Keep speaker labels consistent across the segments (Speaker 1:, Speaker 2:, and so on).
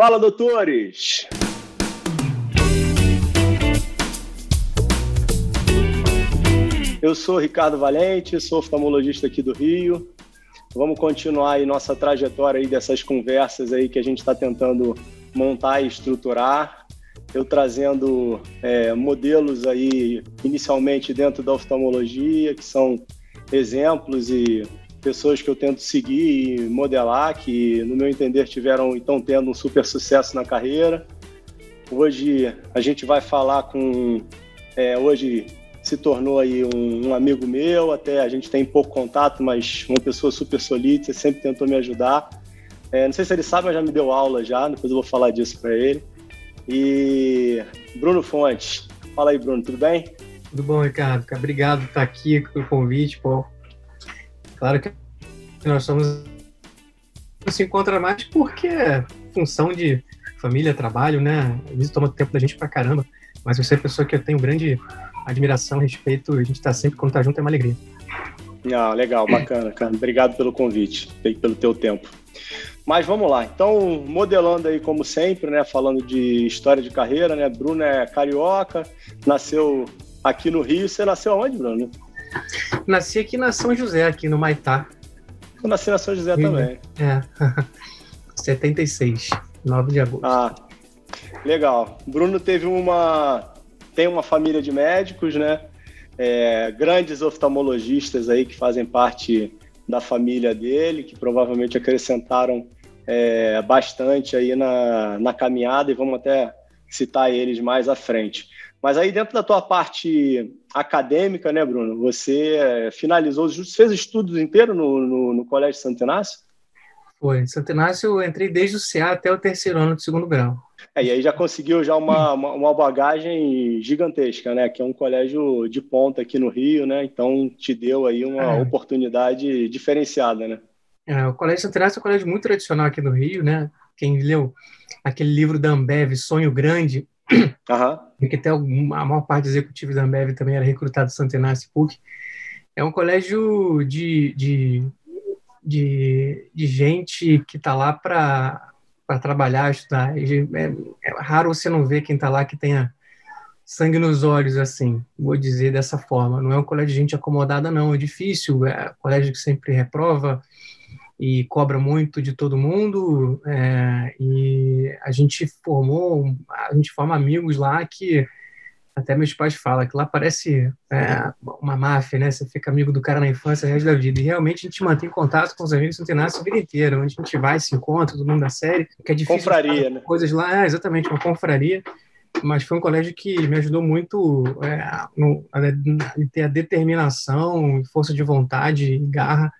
Speaker 1: Fala, doutores! Eu sou Ricardo Valente, sou oftalmologista aqui do Rio. Vamos continuar aí nossa trajetória aí dessas conversas aí que a gente está tentando montar e estruturar. Eu trazendo é, modelos aí inicialmente dentro da oftalmologia, que são exemplos e pessoas que eu tento seguir e modelar, que no meu entender tiveram e estão tendo um super sucesso na carreira. Hoje a gente vai falar com, é, hoje se tornou aí um, um, amigo meu, até a gente tem pouco contato, mas uma pessoa super solícita, sempre tentou me ajudar. É, não sei se ele sabe, mas já me deu aula já, depois eu vou falar disso para ele. E Bruno Fontes, fala aí Bruno, tudo bem?
Speaker 2: Tudo bom, Ricardo? Obrigado por estar aqui pelo convite, pô. Claro que nós somos se encontra mais porque é função de família, trabalho, né? Isso toma tempo da gente pra caramba. Mas você é pessoa que eu tenho grande admiração, respeito. A gente está sempre, quando tá junto, é uma alegria.
Speaker 1: Ah, legal, bacana, cara. Obrigado pelo convite, pelo teu tempo. Mas vamos lá. Então, modelando aí como sempre, né, falando de história de carreira, né? Bruno é carioca, nasceu aqui no Rio. Você nasceu aonde, Bruno?
Speaker 2: Nasci aqui na São José, aqui no Maitá.
Speaker 1: Eu nasci na São José Rio, também.
Speaker 2: É. 76, 9 de agosto.
Speaker 1: Ah, legal. Bruno teve uma. Tem uma família de médicos, né? É, grandes oftalmologistas aí que fazem parte da família dele, que provavelmente acrescentaram é, bastante aí na, na caminhada e vamos até citar eles mais à frente. Mas aí dentro da tua parte acadêmica, né, Bruno? Você é, finalizou, fez estudos inteiros no, no, no Colégio Santo Inácio?
Speaker 2: Foi. Santo Inácio eu entrei desde o CA até o terceiro ano do segundo grau.
Speaker 1: É, e aí já conseguiu já uma, uma, uma, bagagem gigantesca, né? Que é um colégio de ponta aqui no Rio, né? Então te deu aí uma é. oportunidade diferenciada, né?
Speaker 2: É, o Colégio Santo Inácio é um colégio muito tradicional aqui no Rio, né? Quem leu aquele livro da Ambev, Sonho Grande, uhum. Que até a maior parte dos executivos da Ambev também era recrutado do Santo Inácio PUC. É um colégio de, de, de, de gente que está lá para trabalhar, estudar. É, é, raro você não ver quem está lá que tenha sangue nos olhos, assim, vou dizer dessa forma. Não é um colégio de gente acomodada, não. É difícil, é um colégio que sempre reprova, e cobra muito de todo mundo. É, e a gente formou, a gente forma amigos lá que até meus pais falam que lá parece é, uma máfia, né? Você fica amigo do cara na infância, o resto da vida. E realmente a gente mantém contato com os amigos centenários a vida inteira, onde a gente vai, se encontra, todo mundo da série, que é difícil.
Speaker 1: Confraria, né?
Speaker 2: Coisas lá, é, exatamente, uma confraria. Mas foi um colégio que me ajudou muito é, no, a, a ter a determinação, força de vontade e garra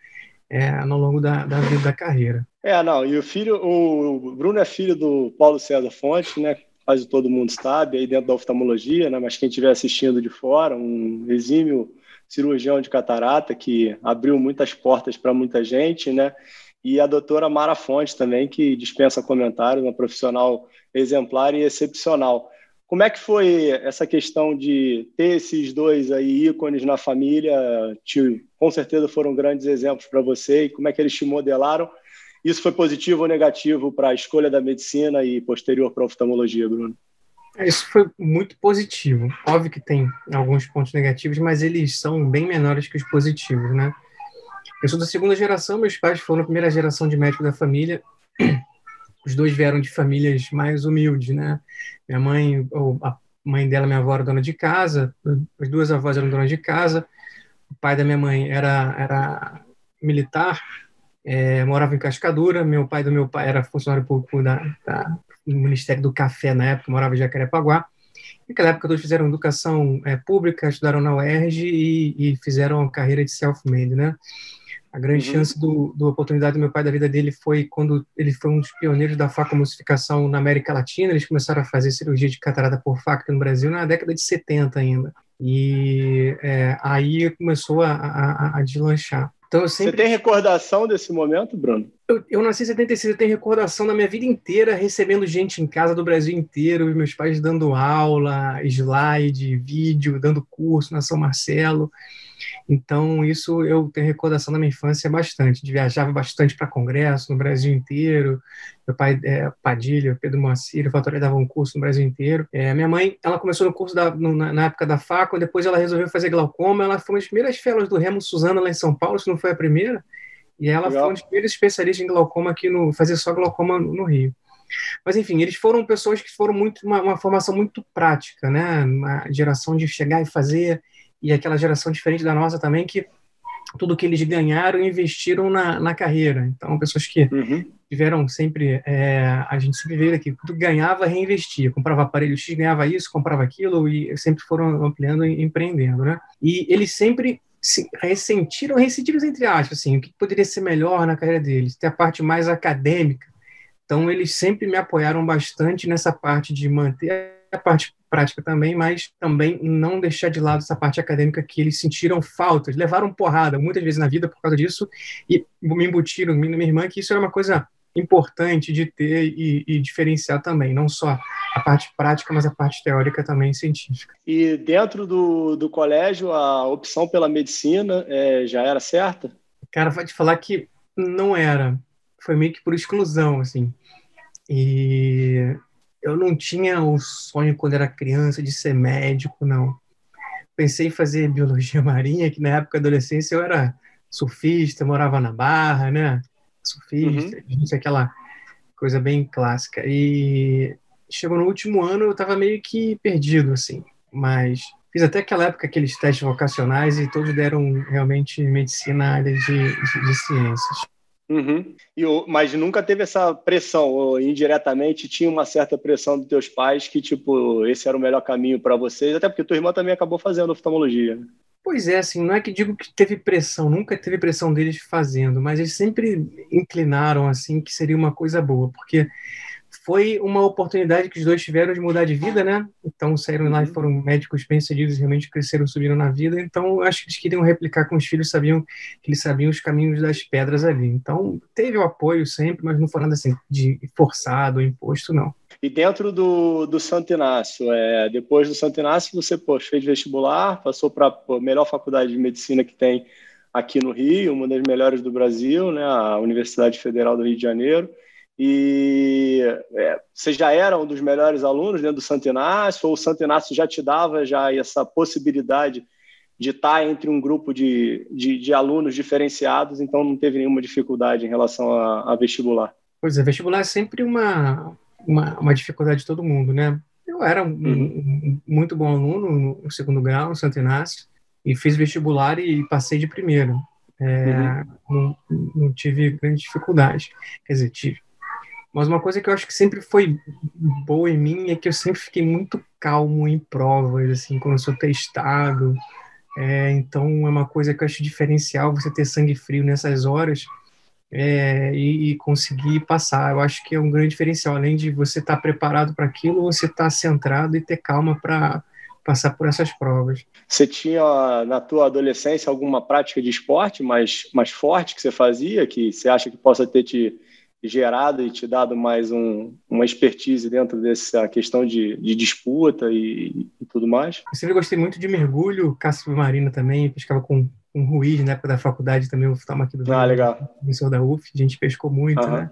Speaker 2: é, ao longo da, da vida da carreira.
Speaker 1: É, não, e o filho, o Bruno é filho do Paulo César Fontes, né? Quase todo mundo sabe, aí dentro da oftalmologia, né? Mas quem estiver assistindo de fora, um exímio cirurgião de catarata que abriu muitas portas para muita gente, né? E a doutora Mara Fontes também, que dispensa comentários, uma profissional exemplar e excepcional. Como é que foi essa questão de ter esses dois aí ícones na família? Te, com certeza foram grandes exemplos para você. E como é que eles te modelaram? Isso foi positivo ou negativo para a escolha da medicina e posterior para a oftalmologia, Bruno?
Speaker 2: É, isso foi muito positivo. Óbvio que tem alguns pontos negativos, mas eles são bem menores que os positivos, né? Eu sou da segunda geração, meus pais foram a primeira geração de médico da família os dois vieram de famílias mais humildes, né? Minha mãe, ou a mãe dela, minha avó, era dona de casa, as duas avós eram donas de casa, o pai da minha mãe era, era militar, é, morava em Cascadura, meu pai do meu pai era funcionário público da, da, do Ministério do Café na época, morava em Jacarepaguá. Naquela época, todos fizeram educação é, pública, estudaram na UERJ e, e fizeram carreira de self-made, né? A grande uhum. chance do, do oportunidade do meu pai da vida dele foi quando ele foi um dos pioneiros da facomucificação na América Latina. Eles começaram a fazer cirurgia de catarata por faca no Brasil na década de 70 ainda. E é, aí começou a, a, a deslanchar.
Speaker 1: Então, sempre... Você tem recordação desse momento, Bruno?
Speaker 2: Eu, eu, nasci em 76, eu tenho recordação da minha vida inteira recebendo gente em casa do Brasil inteiro, meus pais dando aula, slide, vídeo, dando curso na São Marcelo. Então, isso eu tenho recordação da minha infância bastante. De viajava bastante para congresso no Brasil inteiro. Meu pai, é, Padilha, Pedro Moacir, o Fatório dava um curso no Brasil inteiro. É, minha mãe, ela começou no curso da, no, na, na, época da facu, depois ela resolveu fazer glaucoma. Ela foi uma das primeiras fellows do Remo Suzana lá em São Paulo, se não foi a primeira. E ela Legal. foi uma das primeiras especialistas em glaucoma aqui no fazer só glaucoma no Rio. Mas enfim, eles foram pessoas que foram muito uma, uma, formação muito prática, né? Uma geração de chegar e fazer e aquela geração diferente da nossa também que tudo que eles ganharam investiram na, na carreira. Então, pessoas que uhum. tiveram sempre, é, a gente sempre vê aqui, tudo ganhava, reinvestia. Comprava aparelho X, ganhava isso, comprava aquilo e sempre foram ampliando e empreendendo, né? E eles sempre se ressentiram, ressentiram entre aspas, assim, o que poderia ser melhor na carreira deles, ter a parte mais acadêmica. Então, eles sempre me apoiaram bastante nessa parte de manter a parte prática também, mas também não deixar de lado essa parte acadêmica que eles sentiram falta, levaram porrada muitas vezes na vida por causa disso e me embutiram, minha irmã, que isso era uma coisa importante de ter e, e, diferenciar também, não só a parte prática, mas a parte teórica também científica.
Speaker 1: E dentro do, do colégio, a opção pela medicina é, já era certa?
Speaker 2: Cara, vai te falar que não era. Foi meio que por exclusão, assim. E eu não tinha o sonho quando era criança de ser médico, não. Pensei em fazer biologia marinha, que na época da adolescência eu era surfista, morava na Barra, né? surfista, uhum. aquela coisa bem clássica. E chegou no último ano, eu estava meio que perdido, assim. Mas fiz até aquela época aqueles testes vocacionais e todos deram realmente medicina na área de, de, de ciências.
Speaker 1: Uhum. E, mas nunca teve essa pressão, ou indiretamente tinha uma certa pressão dos teus pais que, tipo, esse era o melhor caminho para vocês, até porque tua irmã também acabou fazendo oftalmologia.
Speaker 2: Pois é, assim, não é que digo que teve pressão, nunca teve pressão deles fazendo, mas eles sempre inclinaram, assim, que seria uma coisa boa, porque foi uma oportunidade que os dois tiveram de mudar de vida, né? Então saíram lá e uhum. foram médicos bem-sucedidos, realmente cresceram, subiram na vida. Então acho que eles queriam replicar com os filhos, sabiam que eles sabiam os caminhos das pedras ali. Então teve o apoio sempre, mas não foi nada assim de forçado, imposto, não.
Speaker 1: E dentro do, do Santo Inácio, é, depois do Santo Inácio, você poxa, fez vestibular, passou para a melhor faculdade de medicina que tem aqui no Rio, uma das melhores do Brasil, né, a Universidade Federal do Rio de Janeiro. E é, você já era um dos melhores alunos dentro do Santo Inácio, ou o Santo Inácio já te dava já essa possibilidade de estar entre um grupo de, de, de alunos diferenciados, então não teve nenhuma dificuldade em relação a, a vestibular?
Speaker 2: Pois é, vestibular é sempre uma, uma, uma dificuldade de todo mundo, né? Eu era um, uhum. um, muito bom aluno no segundo grau, no Santo Inácio, e fiz vestibular e passei de primeiro. É, uhum. não, não tive grande dificuldade. Quer dizer, tive mas uma coisa que eu acho que sempre foi boa em mim é que eu sempre fiquei muito calmo em provas, assim, quando eu sou testado. É, então é uma coisa que eu acho diferencial você ter sangue frio nessas horas é, e, e, conseguir passar. Eu acho que é um grande diferencial. Além de você estar tá preparado para aquilo, você estar tá centrado e ter calma para passar por essas provas.
Speaker 1: Você tinha na tua adolescência alguma prática de esporte mais, mais forte que você fazia, que você acha que possa ter te gerado e te dado mais um, uma expertise dentro dessa questão de, de disputa e, e, tudo mais?
Speaker 2: Eu sempre gostei muito de mergulho, caça submarina também, pescava com, com Ruiz na época da faculdade também, o estava aqui do
Speaker 1: ah, legal.
Speaker 2: professor da UF, a gente pescou muito, né?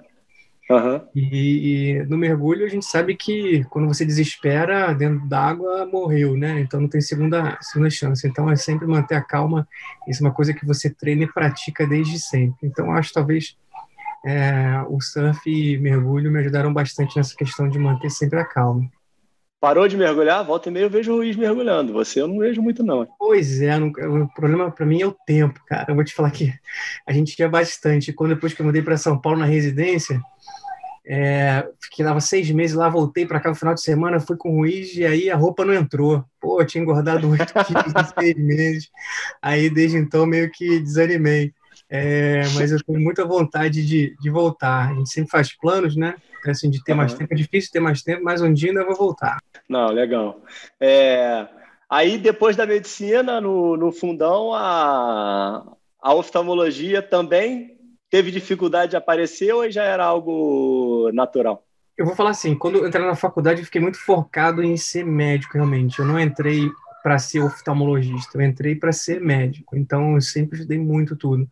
Speaker 1: Uhum.
Speaker 2: E, e, no mergulho a gente sabe que quando você desespera dentro d'água morreu, né? Então não tem segunda segunda chance. Então é sempre manter a calma. Isso é uma coisa que você treina e pratica desde sempre. Então acho talvez é, o surf e mergulho me ajudaram bastante nessa questão de manter sempre a calma.
Speaker 1: Parou de mergulhar? Volta e meia eu vejo o Luiz mergulhando. Você eu não vejo muito, não.
Speaker 2: Pois é, não, o problema para mim é o tempo, cara. Eu vou te falar que a gente ia bastante. Quando depois que eu mudei para São Paulo na residência, é, fiquei lá seis meses lá, voltei para cá no final de semana, fui com o Ruiz e aí a roupa não entrou. Pô, eu tinha engordado oito quilos em seis meses. Aí desde então meio que desanimei. É, mas eu tenho muita vontade de, de voltar. A gente sempre faz planos, né? Assim, de ter uhum. mais tempo. É difícil ter mais tempo, mas um dia ainda vou voltar.
Speaker 1: Não, legal. É, aí, depois da medicina, no, no fundão, a, a oftalmologia também teve dificuldade de aparecer ou já era algo natural?
Speaker 2: Eu vou falar assim, quando eu entrei na faculdade, eu fiquei muito focado em ser médico, realmente. Eu não entrei para ser oftalmologista, eu entrei para ser médico. Então, eu sempre estudei muito tudo.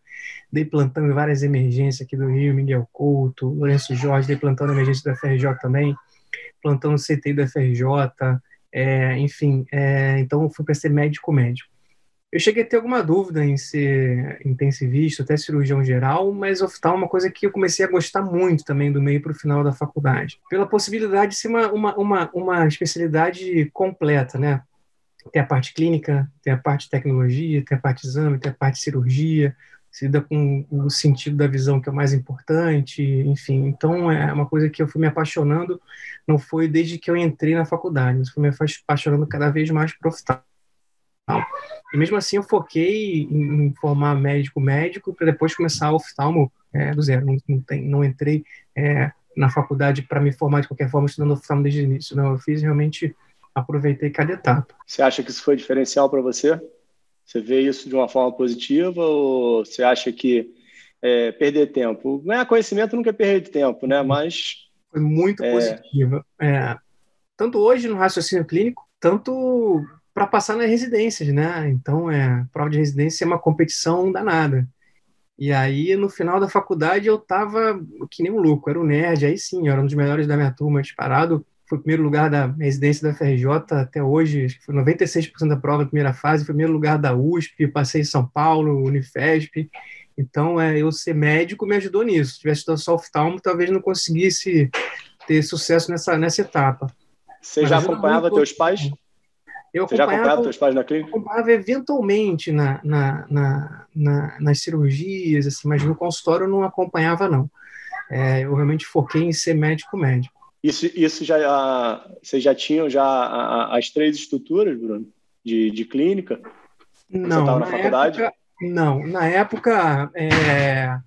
Speaker 2: Dei plantão em várias emergências aqui do Rio, Miguel Couto, Lourenço Jorge, dei plantão na emergência do FRJ também, plantão no CTI do FRJ, é, enfim. É, então, fui para ser médico-médico. Eu cheguei a ter alguma dúvida em ser intensivista, até cirurgião geral, mas oftalmo é uma coisa que eu comecei a gostar muito também do meio para o final da faculdade. Pela possibilidade de ser uma, uma, uma, uma especialidade completa, né? Tem a parte clínica, tem a parte tecnologia, tem a parte exame, tem a parte cirurgia, se lida com o sentido da visão, que é o mais importante, enfim. Então, é uma coisa que eu fui me apaixonando, não foi desde que eu entrei na faculdade, mas fui me apaixonando cada vez mais por oftalmo. E mesmo assim eu foquei em, formar médico-médico para depois começar oftalmo é, do zero. Não, não, tem, não entrei é, na faculdade para me formar de qualquer forma estudando oftalmo desde o início. Não, eu fiz realmente, aproveitei cada etapa.
Speaker 1: Você acha que isso foi diferencial para você? Você vê isso de uma forma positiva ou você acha que é, perder tempo? Ganhar conhecimento nunca é perder tempo, né? Mas...
Speaker 2: Foi muito é... positiva. É, tanto hoje no raciocínio clínico, tanto para passar nas residências, né? Então, é, prova de residência é uma competição danada. E aí, no final da faculdade, eu tava que nem um louco, era um nerd, aí sim, eu era um dos melhores da minha turma, disparado. Foi o primeiro lugar da residência da FRJ até hoje, acho que foi 96% da prova da primeira fase, foi primeiro lugar da USP, passei em São Paulo, Unifesp. Então, é, eu ser médico me ajudou nisso. Se tivesse estudado só oftalmo, talvez não conseguisse ter sucesso nessa, nessa etapa.
Speaker 1: Você Mas já acompanhava teus pais?
Speaker 2: Eu
Speaker 1: Você já acompanhava teus pais na clínica?
Speaker 2: acompanhava eventualmente na, na, na, na, nas cirurgias, assim, mas no consultório eu não acompanhava, não. É, eu realmente foquei em ser médico-médico.
Speaker 1: Isso, isso já, vocês já tinham já as três estruturas, Bruno, de, de clínica?
Speaker 2: Não,
Speaker 1: Você
Speaker 2: na faculdade? Época, não, na época, é,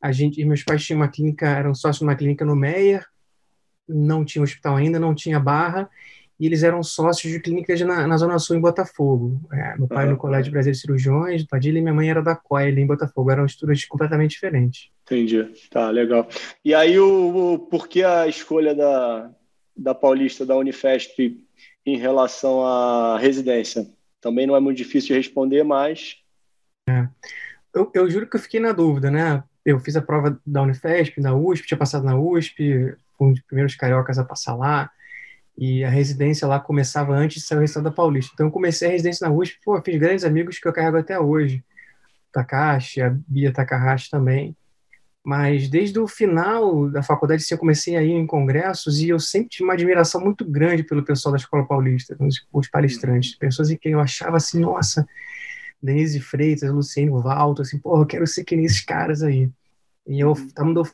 Speaker 2: a gente, meus pais tinham uma clínica, eram sócios de uma clínica no Meyer, não tinha hospital ainda, não tinha barra, e eles eram sócios de clínicas na, na Zona Sul, em Botafogo. É, meu pai uhum. no Colégio Brasil de Cirurgiões, Padilha, e minha mãe era da COI, em Botafogo. Eram estudos completamente diferentes.
Speaker 1: Entendi. Tá, legal. E aí, o, o, por que a escolha da, da Paulista, da Unifesp, em relação à residência? Também não é muito difícil de responder, mas...
Speaker 2: É. Eu, eu juro que eu fiquei na dúvida, né? Eu fiz a prova da Unifesp, da USP, tinha passado na USP, fui um dos primeiros cariocas a passar lá e a residência lá começava antes de sair o resultado da Paulista. Então eu comecei a residência na USP, pô, fiz grandes amigos que eu carrego até hoje. Takashi, a Bia Takahashi também. Mas desde o final da faculdade, assim, eu comecei a ir em congressos e eu sempre tive uma admiração muito grande pelo pessoal da Escola Paulista, os, os palestrantes, pessoas em quem eu achava assim, nossa, Denise Freitas, Luciano Valto, assim, pô, eu quero ser que nem esses caras aí. E eu,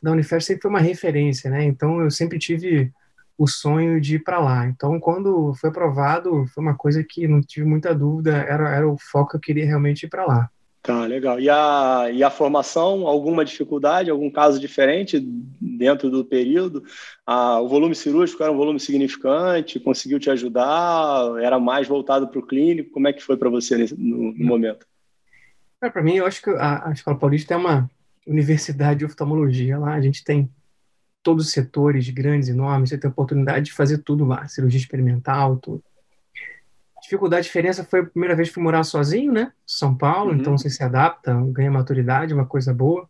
Speaker 2: da Unifesp sempre foi uma referência, né? Então eu sempre tive o sonho de ir para lá. Então, quando foi aprovado, foi uma coisa que não tive muita dúvida, era, era o foco que eu queria realmente ir para lá.
Speaker 1: Tá, legal. E a, e a formação, alguma dificuldade, algum caso diferente dentro do período? Ah, o volume cirúrgico era um volume significante? Conseguiu te ajudar? Era mais voltado para o clínico? Como é que foi para você nesse, no, no momento?
Speaker 2: É, para mim, eu acho que a, a Escola Paulista é uma universidade de oftalmologia. Lá a gente tem todos os setores grandes, enormes, você tem a oportunidade de fazer tudo lá, cirurgia experimental, tudo. Dificuldade, diferença foi a primeira vez que fui morar sozinho, né? São Paulo, uhum. então você se adapta, ganha maturidade, uma coisa boa.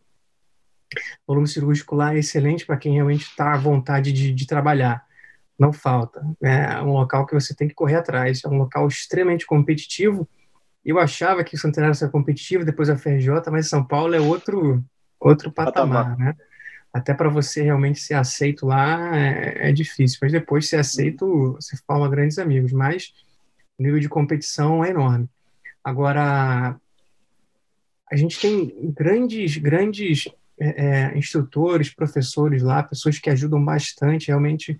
Speaker 2: O volume cirúrgico lá é excelente para quem realmente está à vontade de, de, trabalhar. Não falta. É um local que você tem que correr atrás. É um local extremamente competitivo. Eu achava que o Santander era competitivo, depois a FRJ, mas São Paulo é outro, outro patamar, patamar. né? Até para você realmente ser aceito lá é, é, difícil, mas depois ser aceito, você forma grandes amigos, mas o nível de competição é enorme. Agora, a gente tem grandes, grandes é, é, instrutores, professores lá, pessoas que ajudam bastante, realmente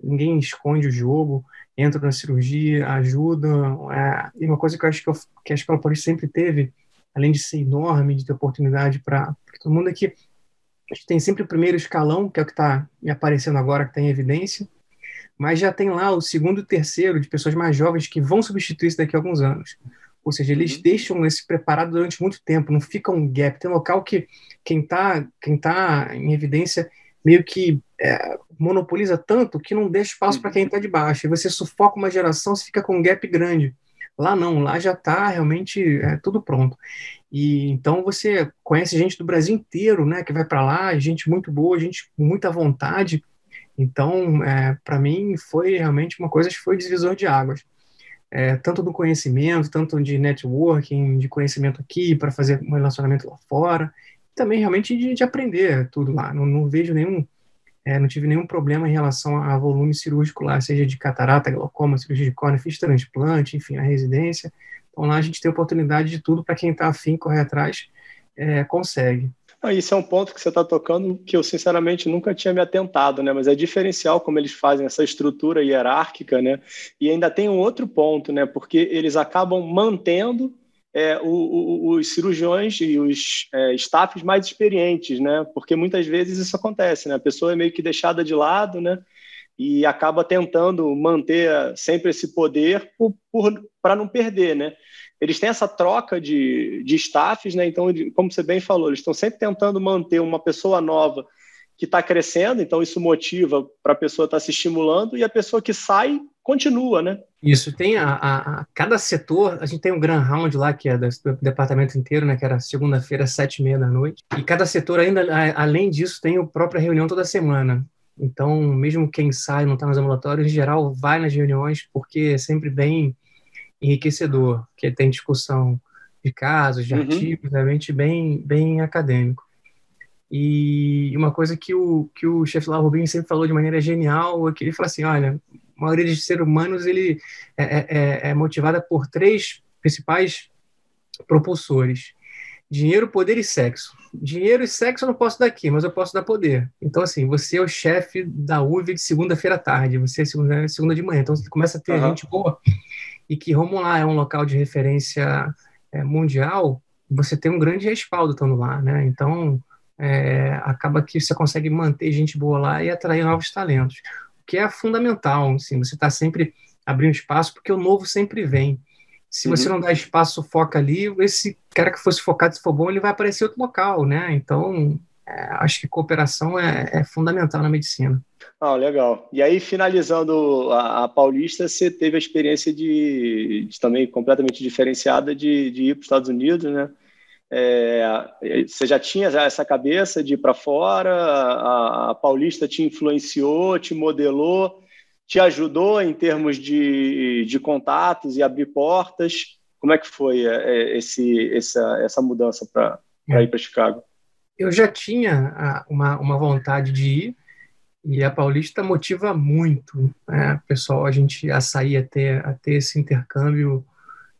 Speaker 2: ninguém esconde o jogo, entram na cirurgia, ajudam, é, e uma coisa que eu acho que, eu, que a Escola sempre teve, além de ser enorme, de ter oportunidade para todo mundo, é que a gente tem sempre o primeiro escalão, que é o que está me aparecendo agora, que está em evidência, mas já tem lá o segundo e terceiro de pessoas mais jovens que vão substituir isso daqui a alguns anos. Ou seja, eles uhum. deixam esse preparado durante muito tempo, não fica um gap. Tem local que quem está quem tá em evidência meio que é, monopoliza tanto que não deixa espaço para quem está de baixo. E você sufoca uma geração, você fica com um gap grande. Lá não, lá já está realmente é, tudo pronto. E então você conhece gente do Brasil inteiro, né, que vai para lá, gente muito boa, gente com muita vontade. Então, é, para mim foi realmente uma coisa que foi divisor de águas. É, tanto do conhecimento, tanto de networking, de conhecimento aqui para fazer um relacionamento lá fora, também realmente de, de aprender tudo lá. Não, não vejo nenhum é, não tive nenhum problema em relação a volume cirúrgico lá, seja de catarata, glaucoma, cirurgia de córnea, fiz transplante, enfim, a residência. Então lá a gente tem oportunidade de tudo para quem está afim, correr atrás, é, consegue.
Speaker 1: Ah, isso é um ponto que você está tocando que eu sinceramente nunca tinha me atentado, né? Mas é diferencial como eles fazem essa estrutura hierárquica, né? E ainda tem um outro ponto, né? Porque eles acabam mantendo é, o, o, os cirurgiões e os é, staffs mais experientes, né? Porque muitas vezes isso acontece, né? A pessoa é meio que deixada de lado, né? E acaba tentando manter sempre esse poder para não perder, né? Eles têm essa troca de, de staffs, né? Então, como você bem falou, eles estão sempre tentando manter uma pessoa nova que está crescendo, então isso motiva para a pessoa estar tá se estimulando, e a pessoa que sai continua, né?
Speaker 2: Isso, tem a, a, a, cada setor, a gente tem um Grand Round lá, que é do, do departamento inteiro, né, que era segunda-feira, sete e meia da noite, e cada setor ainda, a, além disso, tem a própria reunião toda semana. Então, mesmo quem sai, não está nos ambulatórios, em geral, vai nas reuniões, porque é sempre bem enriquecedor, que tem discussão de casos, de uhum. artigos, realmente bem, bem acadêmico. E uma coisa que o, que o chefe lá, Rubinho, sempre falou de maneira genial, é que ele fala assim, olha, a maioria dos seres humanos ele é, é, é, é motivada por três principais propulsores: dinheiro, poder e sexo. Dinheiro e sexo eu não posso dar aqui, mas eu posso dar poder. Então, assim, você é o chefe da UV de segunda-feira à tarde, você é segunda, segunda de manhã. Então, você começa a ter uhum. gente boa. E que Romulo é um local de referência é, mundial, você tem um grande respaldo estando lá, né? Então, é, acaba que você consegue manter gente boa lá e atrair novos talentos que é fundamental. Assim, você está sempre abrindo espaço, porque o novo sempre vem. Se você uhum. não dá espaço, foca ali, esse cara que fosse focado, se for bom, ele vai aparecer em outro local, né? Então, é, acho que cooperação é, é, fundamental na medicina.
Speaker 1: Ah, legal. E aí, finalizando a, a Paulista, você teve a experiência de, de também completamente diferenciada de, de ir para os Estados Unidos, né? É, você já tinha essa cabeça de ir para fora? A, a, Paulista te influenciou, te modelou, te ajudou em termos de, de contatos e abrir portas? Como é que foi é, é esse, essa, essa mudança para ir para Chicago?
Speaker 2: Eu já tinha uma, uma vontade de ir, e a Paulista motiva muito, né, pessoal, a gente a sair a ter, a ter esse intercâmbio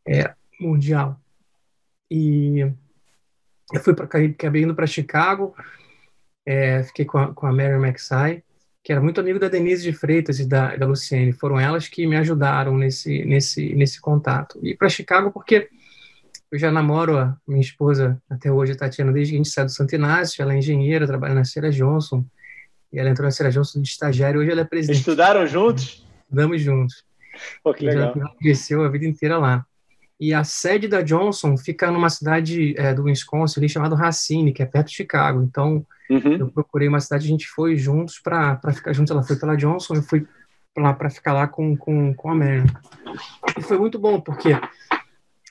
Speaker 2: é, mundial. E eu fui para acabei indo para Chicago, é, fiquei com a, com a Mary McSay, que era muito amigo da Denise de Freitas e da, da Luciene. Foram elas que me ajudaram nesse, nesse, nesse contato. E para Chicago porque eu já namoro a minha esposa até hoje, a Tatiana, desde que a gente saiu do Santo Inácio. Ela é engenheira, trabalha na Sierra Johnson. E ela entrou na Sierra Johnson de estagiário. Hoje ela é presidente.
Speaker 1: Estudaram juntos?
Speaker 2: Estudamos juntos.
Speaker 1: Pô, que legal.
Speaker 2: Ela cresceu a vida inteira lá. E a sede da Johnson fica numa cidade é, do Wisconsin ali chamada Racine, que é perto de Chicago. Então, uhum. eu procurei uma cidade, a gente foi juntos para ficar juntos. Ela foi pela Johnson, eu fui lá para ficar lá com, com, com a Marion. E foi muito bom, porque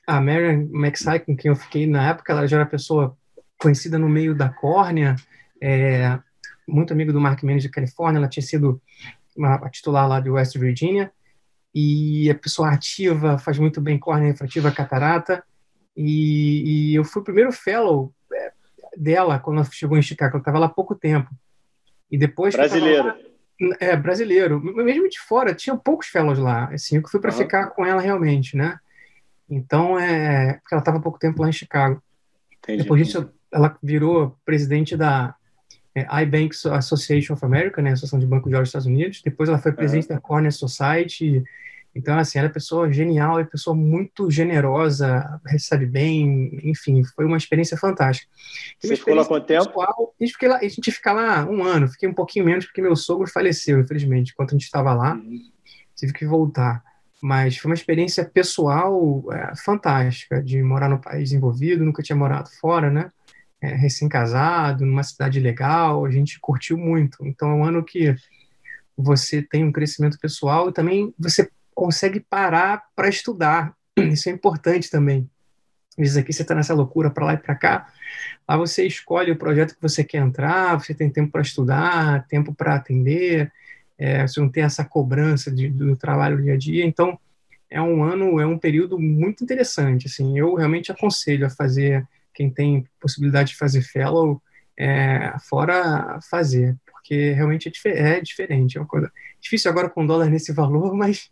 Speaker 2: a Marion McSay, com quem eu fiquei na época, ela já era pessoa conhecida no meio da córnea, é, muito amigo do Mark Mendes de Califórnia, ela tinha sido uma, titular lá de West Virginia, e a pessoa ativa, faz muito bem córnea refrativa, catarata, e, e, eu fui o primeiro fellow é, dela quando ela chegou em Chicago, ela estava lá há pouco tempo. E depois
Speaker 1: brasileiro.
Speaker 2: Lá, é, brasileiro. Mesmo de fora, tinha poucos fellows lá, assim, eu fui para uhum. ficar com ela realmente, né? Então, é, porque ela estava há pouco tempo lá em Chicago. Entendi. Depois disso, ela virou presidente da é, iBanks Association of America, né, Associação de Banco de Olhos dos Estados Unidos. Depois ela foi presidente uhum. da Cornea Society, então, assim, ela é pessoa genial, é pessoa muito generosa, recebe bem, enfim, foi uma experiência fantástica.
Speaker 1: Você ficou lá quanto tempo?
Speaker 2: Pessoal, a, gente lá, a gente fica lá um ano, fiquei um pouquinho menos porque meu sogro faleceu, infelizmente, enquanto a gente estava lá, uhum. tive que voltar. mas foi uma experiência pessoal é, fantástica de morar no país envolvido, nunca tinha morado fora, né? É, recém-casado, numa cidade legal, a gente curtiu muito. Então é um ano que você tem um crescimento pessoal e também você consegue parar para estudar. Isso é importante também. Às vezes aqui você está nessa loucura para lá e para cá, lá você escolhe o projeto que você quer entrar, você tem tempo para estudar, tempo para atender, é, você não tem essa cobrança de, do trabalho dia a dia, então é um ano, é um período muito interessante, assim, eu realmente aconselho a fazer, quem tem possibilidade de fazer fellow, é, fora fazer, porque realmente é, dif é, diferente, é uma coisa difícil agora com dólar nesse valor, mas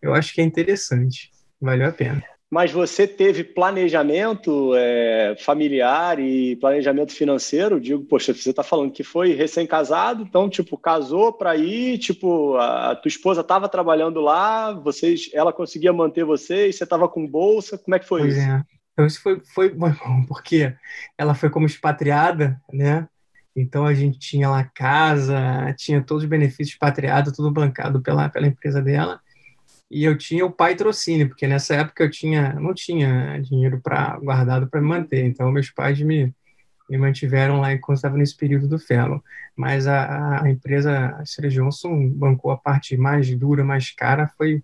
Speaker 2: eu acho que é interessante, valeu a pena.
Speaker 1: Mas você teve planejamento é, familiar e planejamento financeiro? Digo, poxa, você está falando que foi recém-casado, então, tipo, casou para ir, tipo, a tua esposa estava trabalhando lá, vocês, ela conseguia manter vocês, você estava com bolsa, como é que foi
Speaker 2: pois
Speaker 1: isso?
Speaker 2: É. Então, isso foi, foi bom, porque ela foi como expatriada, né? Então, a gente tinha lá casa, tinha todos os benefícios expatriados, tudo bancado pela, pela empresa dela e eu tinha o pai trocínio, porque nessa época eu tinha, não tinha dinheiro para guardado para me manter, então meus pais me, me mantiveram lá enquanto estava nesse período do fellow. Mas a, a empresa, Sra. Johnson, bancou a parte mais dura, mais cara, foi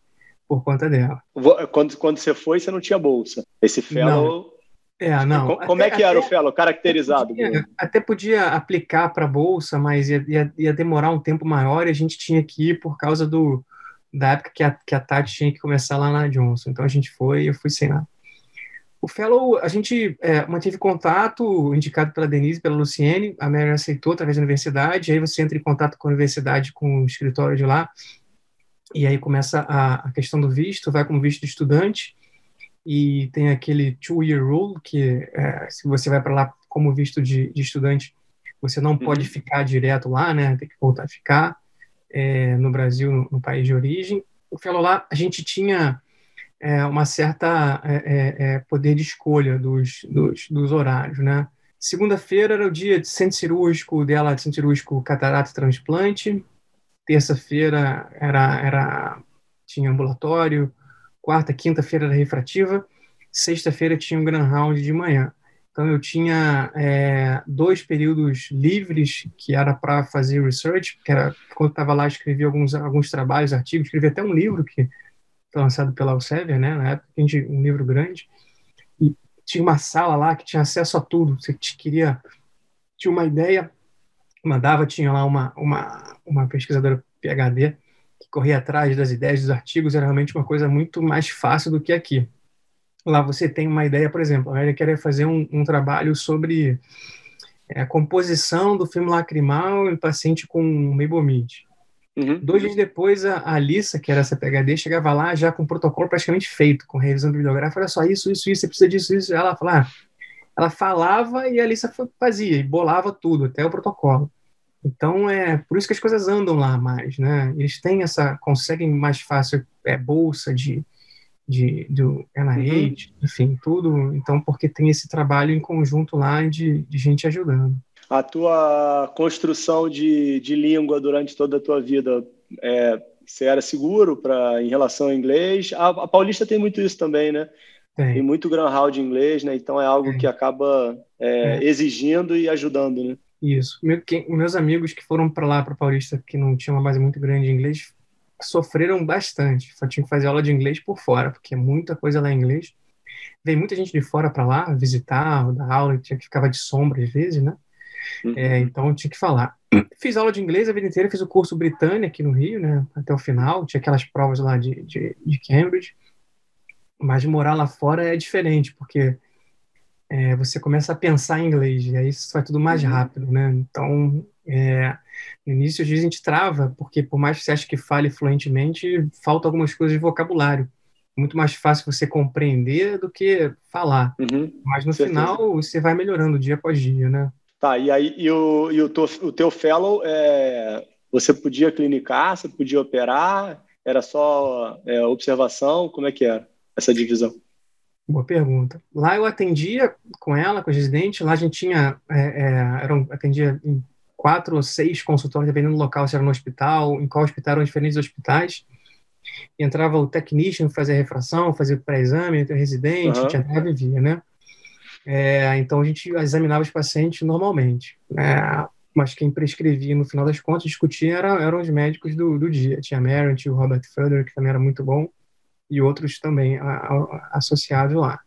Speaker 2: por conta dela.
Speaker 1: Quando, quando você foi, você não tinha bolsa. Esse fellow...
Speaker 2: Não. É, não.
Speaker 1: Como até, é que era até, o fellow caracterizado?
Speaker 2: Até podia, até podia aplicar para a bolsa, mas ia, ia, ia, demorar um tempo maior e a gente tinha que ir por causa do, da época que a, que a Tati tinha que começar lá na Johnson. Então a gente foi e eu fui sem nada. O Fellow, a gente é, manteve contato, indicado pela Denise pela Luciene, a Mary aceitou através da universidade, aí você entra em contato com a universidade, com o escritório de lá, e aí começa a, a questão do visto, vai como visto de estudante, e tem aquele two-year rule, que é, se você vai para lá como visto de, de estudante, você não uhum. pode ficar direto lá, né, tem que voltar a ficar, é, no Brasil, no, no, país de origem. O fellow lá, a gente tinha é, uma certa é, é, é, poder de escolha dos, dos, dos horários, né? Segunda-feira era o dia de centro cirúrgico dela, de centro cirúrgico catarata e transplante. Terça-feira era, era tinha ambulatório. Quarta, quinta-feira era refrativa. Sexta-feira tinha um Grand Round de manhã. Então, eu tinha é, dois períodos livres que era para fazer research, que era quando estava lá, escrevi alguns, alguns trabalhos, artigos, escrevi até um livro que foi lançado pela Elsevier, né, na época, um livro grande, e tinha uma sala lá que tinha acesso a tudo, você queria, tinha uma ideia, mandava, tinha lá uma, uma, uma pesquisadora PhD que corria atrás das ideias dos artigos, era realmente uma coisa muito mais fácil do que aqui lá você tem uma ideia, por exemplo, ele quer fazer um, um trabalho sobre é, a composição do filme lacrimal em paciente com meibomides. Uhum. Dois dias depois, a, Alissa, que era essa PHD, chegava lá já com o protocolo praticamente feito, com revisão bibliográfica, olha só, isso, isso, isso, você precisa disso, isso. Ela, fala, ah, ela falava e a Alissa fazia, e bolava tudo, até o protocolo. Então, é por isso que as coisas andam lá mais, né? Eles têm essa, conseguem mais fácil é, bolsa de, de, do NIH, uhum. enfim, tudo. Então, porque tem esse trabalho em conjunto lá de, de gente ajudando.
Speaker 1: A tua construção de, de língua durante toda a tua vida, é, você era seguro para em relação ao inglês? A, a, Paulista tem muito isso também, né? Tem, tem muito Hall de inglês, né? Então é algo que acaba é, é. exigindo e ajudando, né?
Speaker 2: Isso. Meu, meus amigos que foram para lá, para Paulista, que não tinham uma base muito grande de inglês, sofreram bastante. Só tinha que fazer aula de inglês por fora, porque muita coisa lá em inglês. Veio muita gente de fora para lá visitar, dar aula, tinha que ficava de sombra às vezes, né? Uhum. É, então tinha que falar. Fiz aula de inglês a vida inteira, fiz o curso Britânia aqui no Rio, né? Até o final, tinha aquelas provas lá de, de, de Cambridge. Mas morar lá fora é diferente, porque é, você começa a pensar em inglês, e aí isso vai tudo mais uhum. rápido, né? Então, é, no início, às vezes, a gente trava, porque por mais que você ache que fale fluentemente, falta algumas coisas de vocabulário. Muito mais fácil você compreender do que falar. Uhum, Mas no final, você vai melhorando dia após dia, né?
Speaker 1: Tá, e aí e o, e o, teu, o teu fellow, é, você podia clinicar, você podia operar, era só é, observação, como é que era essa divisão?
Speaker 2: Boa pergunta. Lá eu atendia com ela, com a residente, lá a gente tinha, é, é, era atendia em quatro ou seis consultórios, dependendo do local, se era no hospital, em qual hospital eram diferentes hospitais. entrava o technician fazer refração, fazer pré-exame, o residente, uhum. tinha até vivia, né? É, então a gente examinava os pacientes normalmente, né? mas quem prescrevia no final das contas, discutia eram, eram os médicos do, do dia. Tinha Merritt, o Robert Further, que também era muito bom, e outros também associados lá.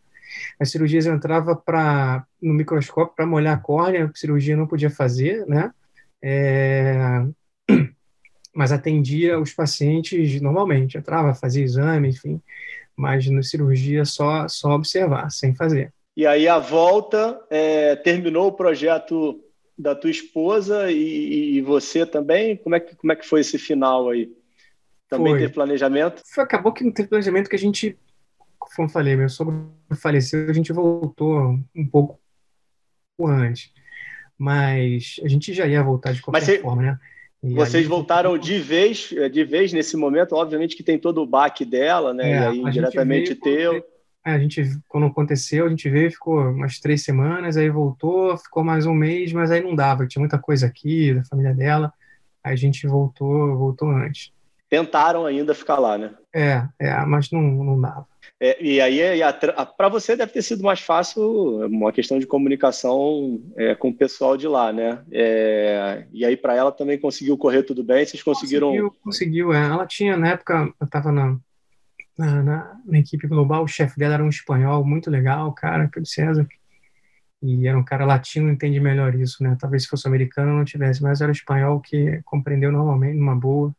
Speaker 2: As cirurgias entrava pra, no microscópio para molhar a córnea, a cirurgia não podia fazer, né? É, mas atendia os pacientes normalmente, entrava, fazia exame, enfim, mas na cirurgia só, só observar, sem fazer.
Speaker 1: E aí a volta, é, terminou o projeto da tua esposa e, e, você também? Como é, que, como é que foi esse final aí? Também foi. teve planejamento?
Speaker 2: Foi, acabou que não teve planejamento que a gente, como eu falei, meu sogro faleceu, a gente voltou um pouco antes. Mas a gente já ia voltar de qualquer forma, né?
Speaker 1: E vocês voltaram de vez, de vez nesse momento, obviamente que tem todo o baque dela, né? É, e aí diretamente teu.
Speaker 2: É, a gente, quando aconteceu, a gente veio, ficou umas três semanas, aí voltou, ficou mais um mês, mas aí não dava, tinha muita coisa aqui da família dela, aí a gente voltou, voltou antes.
Speaker 1: Tentaram ainda ficar lá, né?
Speaker 2: É, é mas não, não dava.
Speaker 1: É, e aí, para você deve ter sido mais fácil uma questão de comunicação é, com o pessoal de lá, né? É, e aí, para ela também conseguiu correr tudo bem? Vocês conseguiram.
Speaker 2: Conseguiu, conseguiu é. Ela tinha, na época, eu estava na, na, na, na, equipe global, o chefe dela era um espanhol muito legal, cara, Pedro César. E era um cara latino, entende melhor isso, né? Talvez se fosse americano não tivesse, mas era espanhol que compreendeu normalmente, numa boa.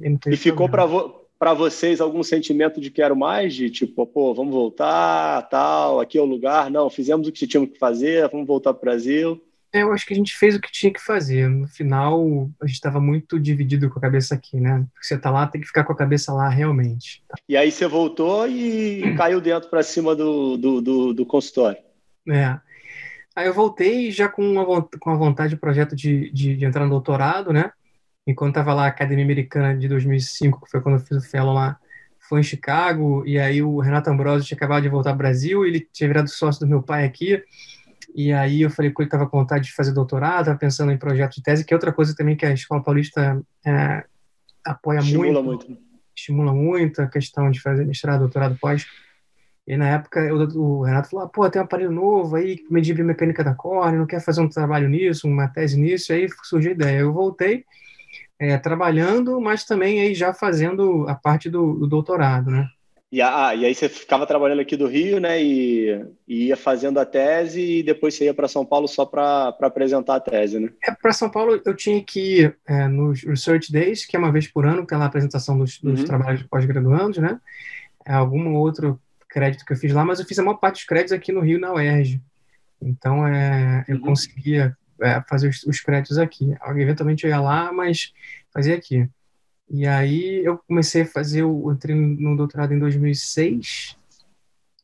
Speaker 1: E, ficou para vo para vocês algum sentimento de quero mais, de tipo, pô, vamos voltar, tal, aqui é o lugar? Não, fizemos o que tínhamos que fazer, vamos voltar para o Brasil.
Speaker 2: É, eu acho que a gente fez o que tinha que fazer. No final, a gente estava muito dividido com a cabeça aqui, né? Você tá lá, tem que ficar com a cabeça lá realmente.
Speaker 1: E aí você voltou e caiu dentro para cima do, do, do, do, consultório.
Speaker 2: É. Aí eu voltei já com, uma, com a vontade de projeto de, de, de entrar no doutorado, né? Enquanto estava lá a Academia Americana de 2005, que foi quando eu fiz o fellow lá, foi em Chicago, e aí o Renato Ambrosio tinha acabado de voltar ao Brasil, ele tinha virado sócio do meu pai aqui, e aí eu falei que ele estava com vontade de fazer doutorado, estava pensando em projeto de tese, que é outra coisa também que a Escola Paulista é, apoia estimula muito, muito. Estimula muito a questão de fazer mestrado, doutorado pós. E na época eu, o Renato falou, ah, pô, tem um aparelho novo aí, medir biomecânica da córnea, não quer fazer um trabalho nisso, uma tese nisso, aí surgiu a ideia. Eu voltei é, trabalhando, mas também aí já fazendo a parte do, do doutorado, né?
Speaker 1: E, ah, e aí você ficava trabalhando aqui do Rio, né? E, e ia fazendo a tese e depois você ia para São Paulo só para apresentar a tese, né?
Speaker 2: É, para São Paulo eu tinha que ir é, nos Research Days, que é uma vez por ano, que é lá a apresentação dos, dos uhum. trabalhos de pós-graduandos, né? É, algum outro crédito que eu fiz lá, mas eu fiz a maior parte dos créditos aqui no Rio, na UERJ. Então, é, eu uhum. conseguia é, fazer os, os créditos aqui. Eventualmente eu ia lá, mas fazia aqui. E aí eu comecei a fazer, o, entrei no doutorado em 2006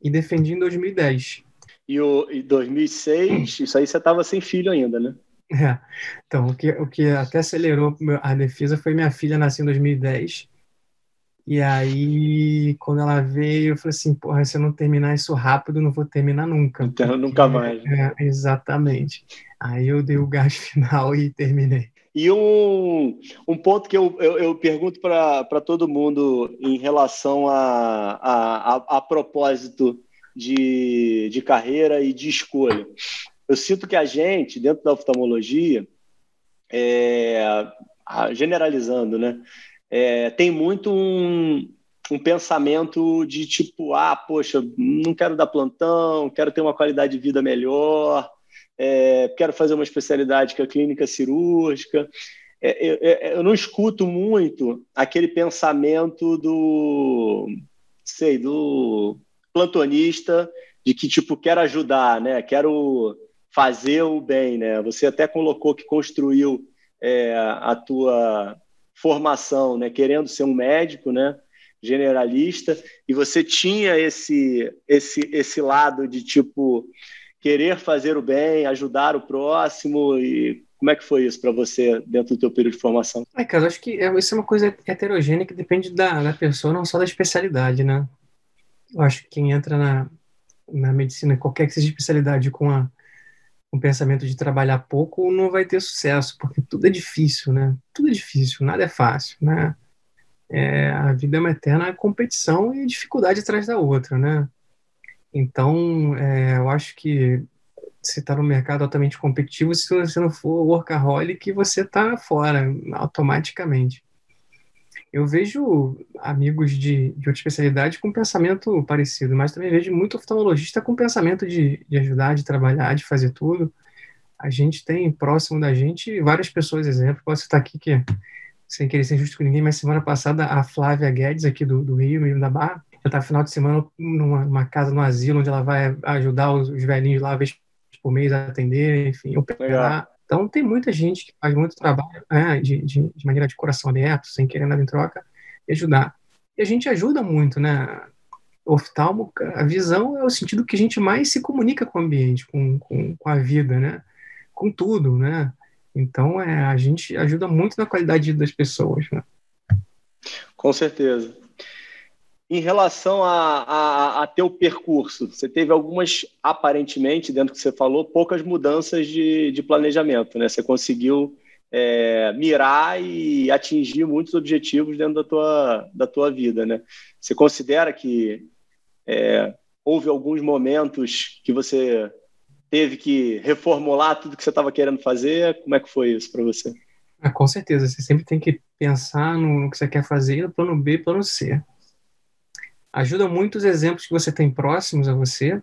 Speaker 2: e defendi em 2010.
Speaker 1: E o em 2006, isso aí você estava sem filho ainda, né?
Speaker 2: É. Então, o que, o que até acelerou a defesa foi minha filha nascer em 2010. E aí, quando ela veio, eu falei assim, porra, se eu não terminar isso rápido, não vou terminar nunca.
Speaker 1: Então, nunca mais.
Speaker 2: É, exatamente. Aí eu dei o gás final e terminei.
Speaker 1: E um, um ponto que eu, eu, eu pergunto para todo mundo em relação a, a, a, a propósito de, de carreira e de escolha. Eu sinto que a gente, dentro da oftalmologia, é, generalizando, né, é, tem muito um, um pensamento de tipo, ah, poxa, não quero dar plantão, quero ter uma qualidade de vida melhor, é, quero fazer uma especialidade que é a clínica cirúrgica. É, eu, é, eu, não escuto muito aquele pensamento do, sei, do plantonista de que tipo quero ajudar, né? Quero fazer o bem, né? Você até colocou que construiu é, a tua formação, né? Querendo ser um médico, né? Generalista e você tinha esse esse esse lado de tipo querer fazer o bem, ajudar o próximo e como é que foi isso para você dentro do teu período de formação?
Speaker 2: É, cara, acho que é, isso é uma coisa heterogênea que depende da, da pessoa, não só da especialidade, né? Eu acho que quem entra na, na medicina, qualquer que seja especialidade, com a, um pensamento de trabalhar pouco, não vai ter sucesso, porque tudo é difícil, né? Tudo é difícil, nada é fácil, né? é, a vida é uma eterna competição e dificuldade atrás da outra, né? Então, é, eu acho que você está no mercado altamente competitivo, se você não for workaholic, você está fora automaticamente. Eu vejo amigos de, de outra especialidade com pensamento parecido, mas também vejo muito oftalmologista com pensamento de, de ajudar, de trabalhar, de fazer tudo. A gente tem próximo da gente várias pessoas, exemplo, posso citar aqui que, sem querer ser justo com ninguém, mas semana passada a Flávia Guedes, aqui do, do Rio, meio da Barra, já está final de semana numa, numa, casa no asilo, onde ela vai ajudar os, os velhinhos lá, vez por mês a atender, enfim, operar. Então, tem muita gente que faz muito trabalho né, de, de, de, maneira de coração aberto, sem querer nada em troca, e ajudar. E a gente ajuda muito, né? Oftalmo, a visão é o sentido que a gente mais se comunica com o ambiente, com, com, com a vida, né? Com tudo, né? Então, é, a gente ajuda muito na qualidade das pessoas, né?
Speaker 1: Com certeza. Em relação a, a, a, teu percurso, você teve algumas, aparentemente, dentro do que você falou, poucas mudanças de, de planejamento, né? Você conseguiu é, mirar e atingir muitos objetivos dentro da tua, da tua vida, né? Você considera que é, houve alguns momentos que você teve que reformular tudo que você estava querendo fazer? Como é que foi isso para você?
Speaker 2: Ah, com certeza, você sempre tem que pensar no, no que você quer fazer, plano B, plano C ajuda muito os exemplos que você tem próximos a você.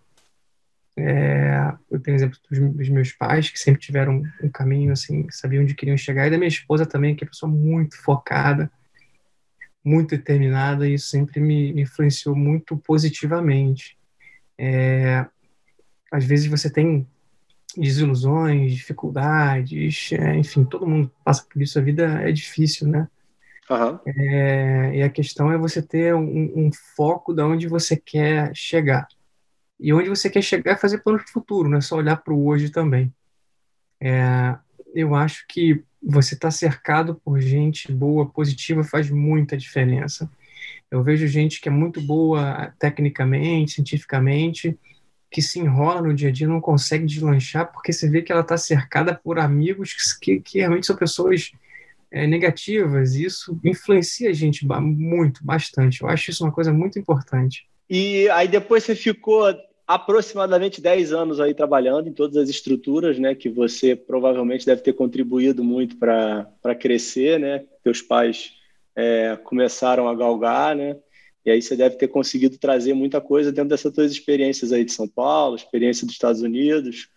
Speaker 2: É, eu tenho exemplo dos, dos, meus pais, que sempre tiveram um caminho, assim, sabiam onde queriam chegar, e da minha esposa também, que é uma pessoa muito focada, muito determinada, e isso sempre me, me influenciou muito positivamente. É, às vezes você tem desilusões, dificuldades, é, enfim, todo mundo passa por isso, a vida é difícil, né?
Speaker 1: Uhum.
Speaker 2: É, e a questão é você ter um, um foco de onde você quer chegar. E onde você quer chegar é fazer plano de futuro, não é só olhar para o hoje também. É, eu acho que você está cercado por gente boa, positiva, faz muita diferença. Eu vejo gente que é muito boa tecnicamente, cientificamente, que se enrola no dia a dia, não consegue deslanchar, porque você vê que ela está cercada por amigos que, que realmente são pessoas é, negativas, isso influencia a gente muito, bastante. Eu acho isso uma coisa muito importante.
Speaker 1: E aí depois você ficou aproximadamente 10 anos aí trabalhando em todas as estruturas, né, que você provavelmente deve ter contribuído muito para crescer, né? Teus pais é, começaram a galgar, né? E aí você deve ter conseguido trazer muita coisa dentro dessas tuas experiências aí de São Paulo, experiência dos Estados Unidos.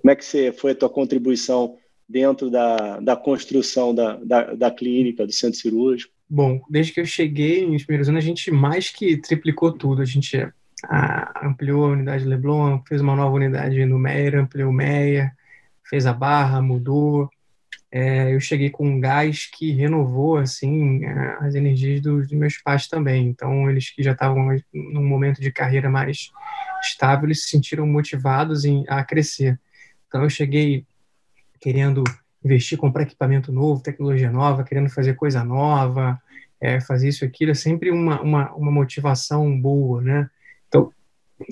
Speaker 1: Como é que você, foi a tua contribuição dentro da, da construção da, da, da clínica, do centro cirúrgico?
Speaker 2: Bom, desde que eu cheguei, nos primeiros anos, a gente mais que triplicou tudo. A gente a, ampliou a unidade Leblon, fez uma nova unidade no Meyer, ampliou o fez a barra, mudou. É, eu cheguei com um gás que renovou assim as energias dos, dos meus pais também. Então, eles que já estavam num momento de carreira mais estável, eles se sentiram motivados em, a crescer. Então, eu cheguei querendo investir, comprar equipamento novo, tecnologia nova, querendo fazer coisa nova, é, fazer isso e aquilo, é sempre uma, uma, uma motivação boa, né? Então,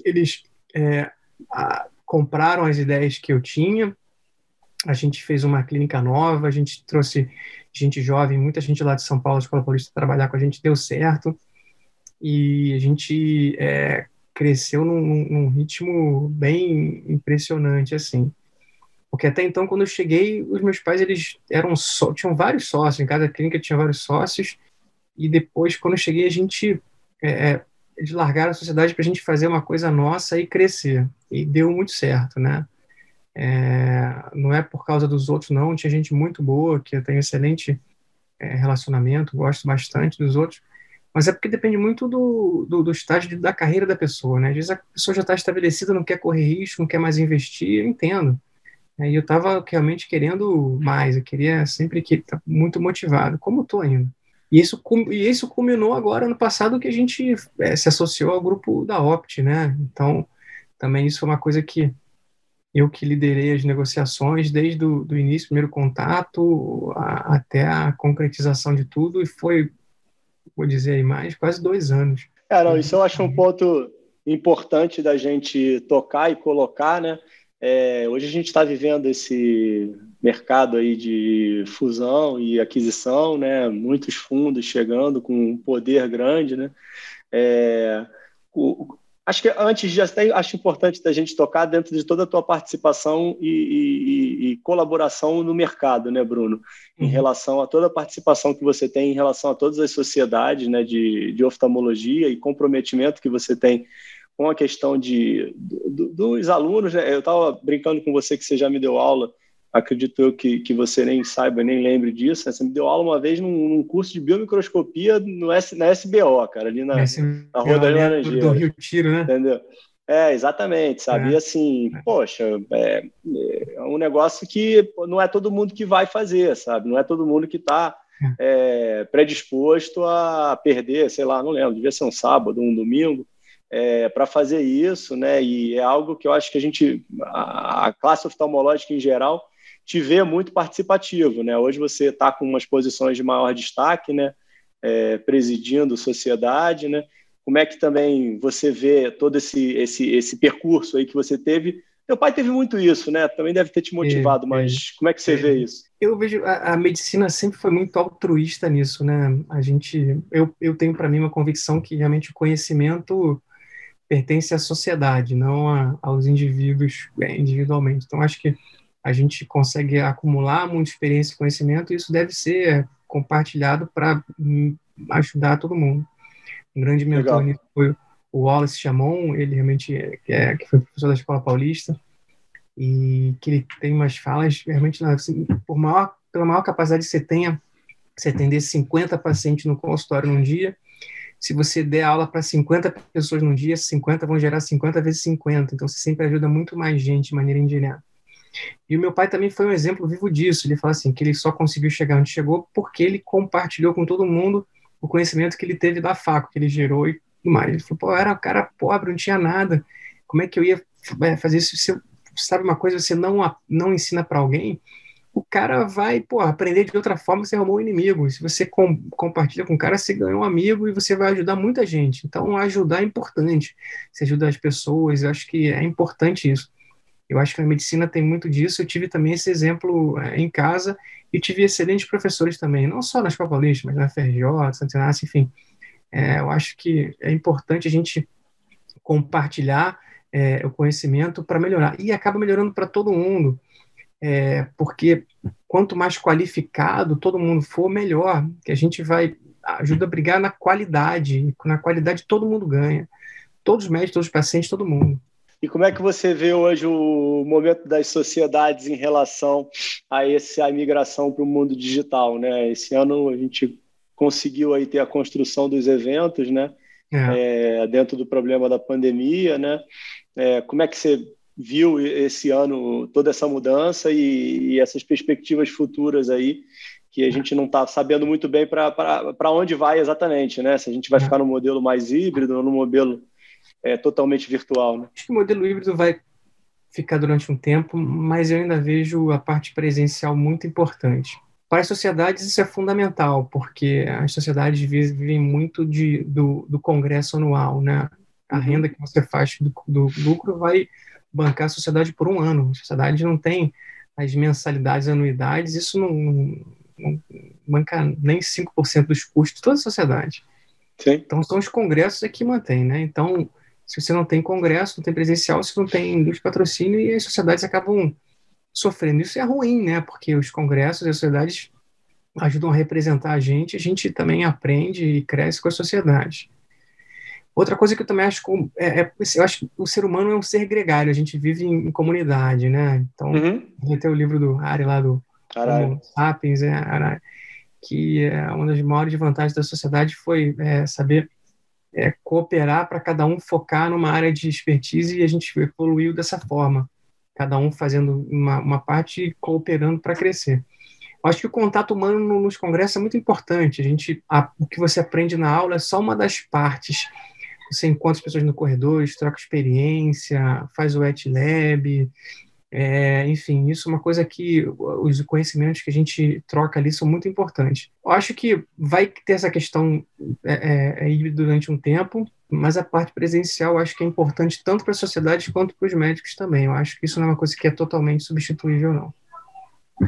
Speaker 2: eles é, a, compraram as ideias que eu tinha, a gente fez uma clínica nova, a gente trouxe gente jovem, muita gente lá de São Paulo, Escola Paulista, trabalhar com a gente, deu certo, e a gente é, cresceu num, num ritmo bem impressionante, assim. Porque até então, quando eu cheguei, os meus pais eles eram só, tinham vários sócios, em cada clínica tinha vários sócios, e depois, quando eu cheguei, a gente é, é eles largaram a sociedade para a gente fazer uma coisa nossa e crescer. E deu muito certo, né? É, não é por causa dos outros, não. Tinha gente muito boa, que eu tenho excelente é, relacionamento, gosto bastante dos outros, mas é porque depende muito do, do, do, estágio da carreira da pessoa, né? Às vezes a pessoa já está estabelecida, não quer correr risco, não quer mais investir, eu entendo. E eu estava realmente querendo mais, eu queria sempre que tá muito motivado, como estou ainda. E isso, e isso culminou agora no passado que a gente é, se associou ao grupo da Opt, né? Então, também isso foi uma coisa que eu que liderei as negociações desde o do início, primeiro contato, a, até a concretização de tudo, e foi, vou dizer aí mais, quase dois anos.
Speaker 1: É, não, isso eu acho um ponto importante da gente tocar e colocar, né? É, hoje a gente está vivendo esse mercado aí de fusão e aquisição, né? Muitos fundos chegando com um poder grande, né? É, o, acho que antes de até acho importante da gente tocar dentro de toda a tua participação e, e, e colaboração no mercado, né, Bruno? Em uhum. relação a toda a participação que você tem em relação a todas as sociedades, né, de, de oftalmologia e comprometimento que você tem com a questão de, do, dos alunos. Né? Eu estava brincando com você que você já me deu aula acredito eu que, que você nem saiba, nem lembre disso. Né? Você me deu aula uma vez num, num curso de biomicroscopia no S, na SBO, cara, ali na, na Rua das Laranjeiras.
Speaker 2: Do Rio Tiro, né?
Speaker 1: Entendeu? É, exatamente, sabe? É. E assim, é. poxa, é, é, um negócio que não é todo mundo que vai fazer, sabe? Não é todo mundo que está é. é, predisposto a perder, sei lá, não lembro, devia ser um sábado, um domingo, é, para fazer isso, né? E é algo que eu acho que a gente, a, a classe oftalmológica em geral, te vê muito participativo, né? Hoje você está com umas posições de maior destaque, né? É, presidindo sociedade, né? Como é que também você vê todo esse, esse, esse percurso aí que você teve? Teu pai teve muito isso, né? Também deve ter te motivado, é, mas como é que você vê isso?
Speaker 2: Eu vejo a, a, medicina sempre foi muito altruísta nisso, né? A gente, eu, eu tenho para mim uma convicção que realmente o conhecimento pertence à sociedade, não a, aos indivíduos é, individualmente. Então acho que a gente consegue acumular muita experiência e conhecimento, e isso deve ser compartilhado para ajudar todo mundo. Um grande mentor nisso foi o Wallace Chamon, ele realmente é, é, que foi professor da Escola Paulista, e que ele tem umas falas realmente, assim, por maior, pela maior capacidade que você tenha, você atender 50 pacientes no consultório num dia, se você der aula para 50 pessoas num dia, 50 vão gerar 50 vezes 50, então você sempre ajuda muito mais gente de maneira indireta. E o meu pai também foi um exemplo vivo disso. Ele fala assim que ele só conseguiu chegar onde chegou porque ele compartilhou com todo mundo o conhecimento que ele teve da faco, que ele gerou e tudo mais. Ele falou, pô, era um cara pobre, não tinha nada. Como é que eu ia fazer isso? Se sabe uma coisa, você não não ensina para alguém, o cara vai, pô, aprender de outra forma, você arrumou um inimigo. Se você com, compartilha com o cara, você ganhou um amigo e você vai ajudar muita gente. Então, ajudar é importante. Você ajuda as pessoas, eu acho que é importante isso. Eu acho que a medicina tem muito disso. Eu tive também esse exemplo é, em casa e tive excelentes professores também, não só na Escola Paulista, mas na FRJ, Santa Inácio, enfim. É, eu acho que é importante a gente compartilhar é, o conhecimento para melhorar. E acaba melhorando para todo mundo, é, porque quanto mais qualificado todo mundo for, melhor. Que a gente vai ajuda a brigar na qualidade. Na qualidade todo mundo ganha. Todos os médicos, todos os pacientes, todo mundo.
Speaker 1: E como é que você vê hoje o momento das sociedades em relação a essa migração para o mundo digital? Né? Esse ano a gente conseguiu aí ter a construção dos eventos, né? É. É, dentro do problema da pandemia, né? É, como é que você viu esse ano toda essa mudança e, e essas perspectivas futuras aí que a gente não está sabendo muito bem para onde vai exatamente, né? Se a gente vai ficar no modelo mais híbrido ou no modelo é, totalmente virtual. Né?
Speaker 2: Acho que o modelo híbrido vai ficar durante um tempo, mas eu ainda vejo a parte presencial muito importante. Para as sociedades isso é fundamental, porque as sociedades vivem muito de, do, do congresso anual, né? A uhum. renda que você faz do, do lucro vai bancar a sociedade por um ano. A sociedade não tem as mensalidades, anuidades, isso não, não, banca nem 5% dos custos de toda a sociedade. Sim. Então, são os congressos é que mantêm, né? Então, se você não tem congresso, não tem presencial, você não tem indústria de patrocínio e as sociedades acabam sofrendo. Isso é ruim, né? Porque os congressos e as sociedades ajudam a representar a gente, a gente também aprende e cresce com a sociedade. Outra coisa que eu também acho, é, é, eu acho que o ser humano é um ser gregário, a gente vive em, em comunidade, né? Então, uhum. tem o livro do Ari lá do Sapiens, é, que é uma das maiores vantagens da sociedade foi é, saber é, cooperar para cada um focar numa área de expertise e a gente evoluiu dessa forma, cada um fazendo uma, uma parte e cooperando para crescer. Eu acho que o contato humano nos congressos é muito importante. A gente, a, o que você aprende na aula é só uma das partes. Você encontra as pessoas no corredor, troca experiência, faz o wet lab, É, enfim, isso é uma coisa que os conhecimentos que a gente troca ali são muito importantes. Eu acho que vai ter essa questão é, é, aí durante um tempo, mas a parte presencial eu acho que é importante tanto para a sociedade quanto para os médicos também. Eu acho que isso não é uma coisa que é totalmente substituível, não.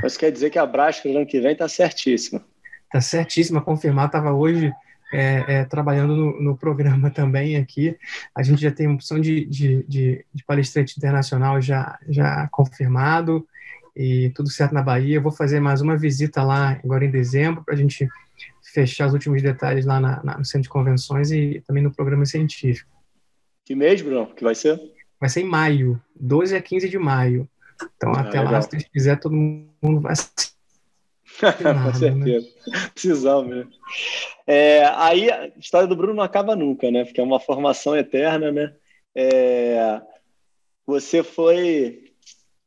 Speaker 1: Mas quer dizer que a Brasca no ano que vem está certíssima.
Speaker 2: Está certíssima, confirmar. Estava hoje é, é, trabalhando no, no, programa também aqui. A gente já tem uma opção de, de, de, de, palestrante internacional já, já confirmado e tudo certo na Bahia. Eu vou fazer mais uma visita lá agora em dezembro para a gente fechar os últimos detalhes lá na, na, no centro de convenções e também no programa científico.
Speaker 1: Que mês, Bruno? Que vai ser?
Speaker 2: Vai ser em maio, 12 a 15 de maio. Então, ah, até legal. lá, se Deus quiser, todo mundo vai
Speaker 1: Com certeza. Né? Precisamos, né? É, aí a história do Bruno não acaba nunca, né? Porque é uma formação eterna, né? É, você foi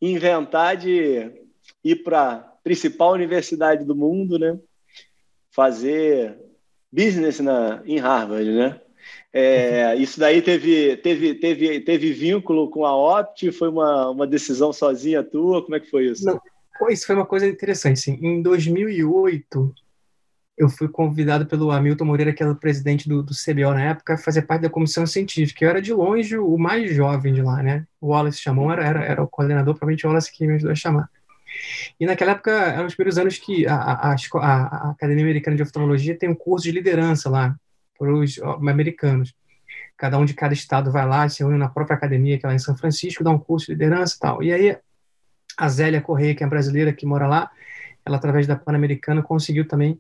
Speaker 1: inventar de ir para a principal universidade do mundo, né? Fazer business na, em Harvard, né? É, isso daí teve, teve, teve, teve vínculo com a Opt? Foi uma, uma decisão sozinha tua? Como é que foi isso?
Speaker 2: Não, isso foi uma coisa interessante. Sim. Em 2008, eu fui convidado pelo Hamilton Moreira, que era o presidente do, do CBO na época, a fazer parte da comissão científica. Eu era de longe o mais jovem de lá, né? O Wallace chamou, era, era, era o coordenador, provavelmente o Wallace que me ajudou a chamar. E naquela época, eram os primeiros anos que a, a, a, Academia Americana de Oftalmologia tem um curso de liderança lá, para os americanos. Cada um de cada estado vai lá, se reúne na própria academia, que é lá em São Francisco, dá um curso de liderança e tal. E aí, a Zélia Correia, que é brasileira, que mora lá, ela, através da Pan-Americana, conseguiu também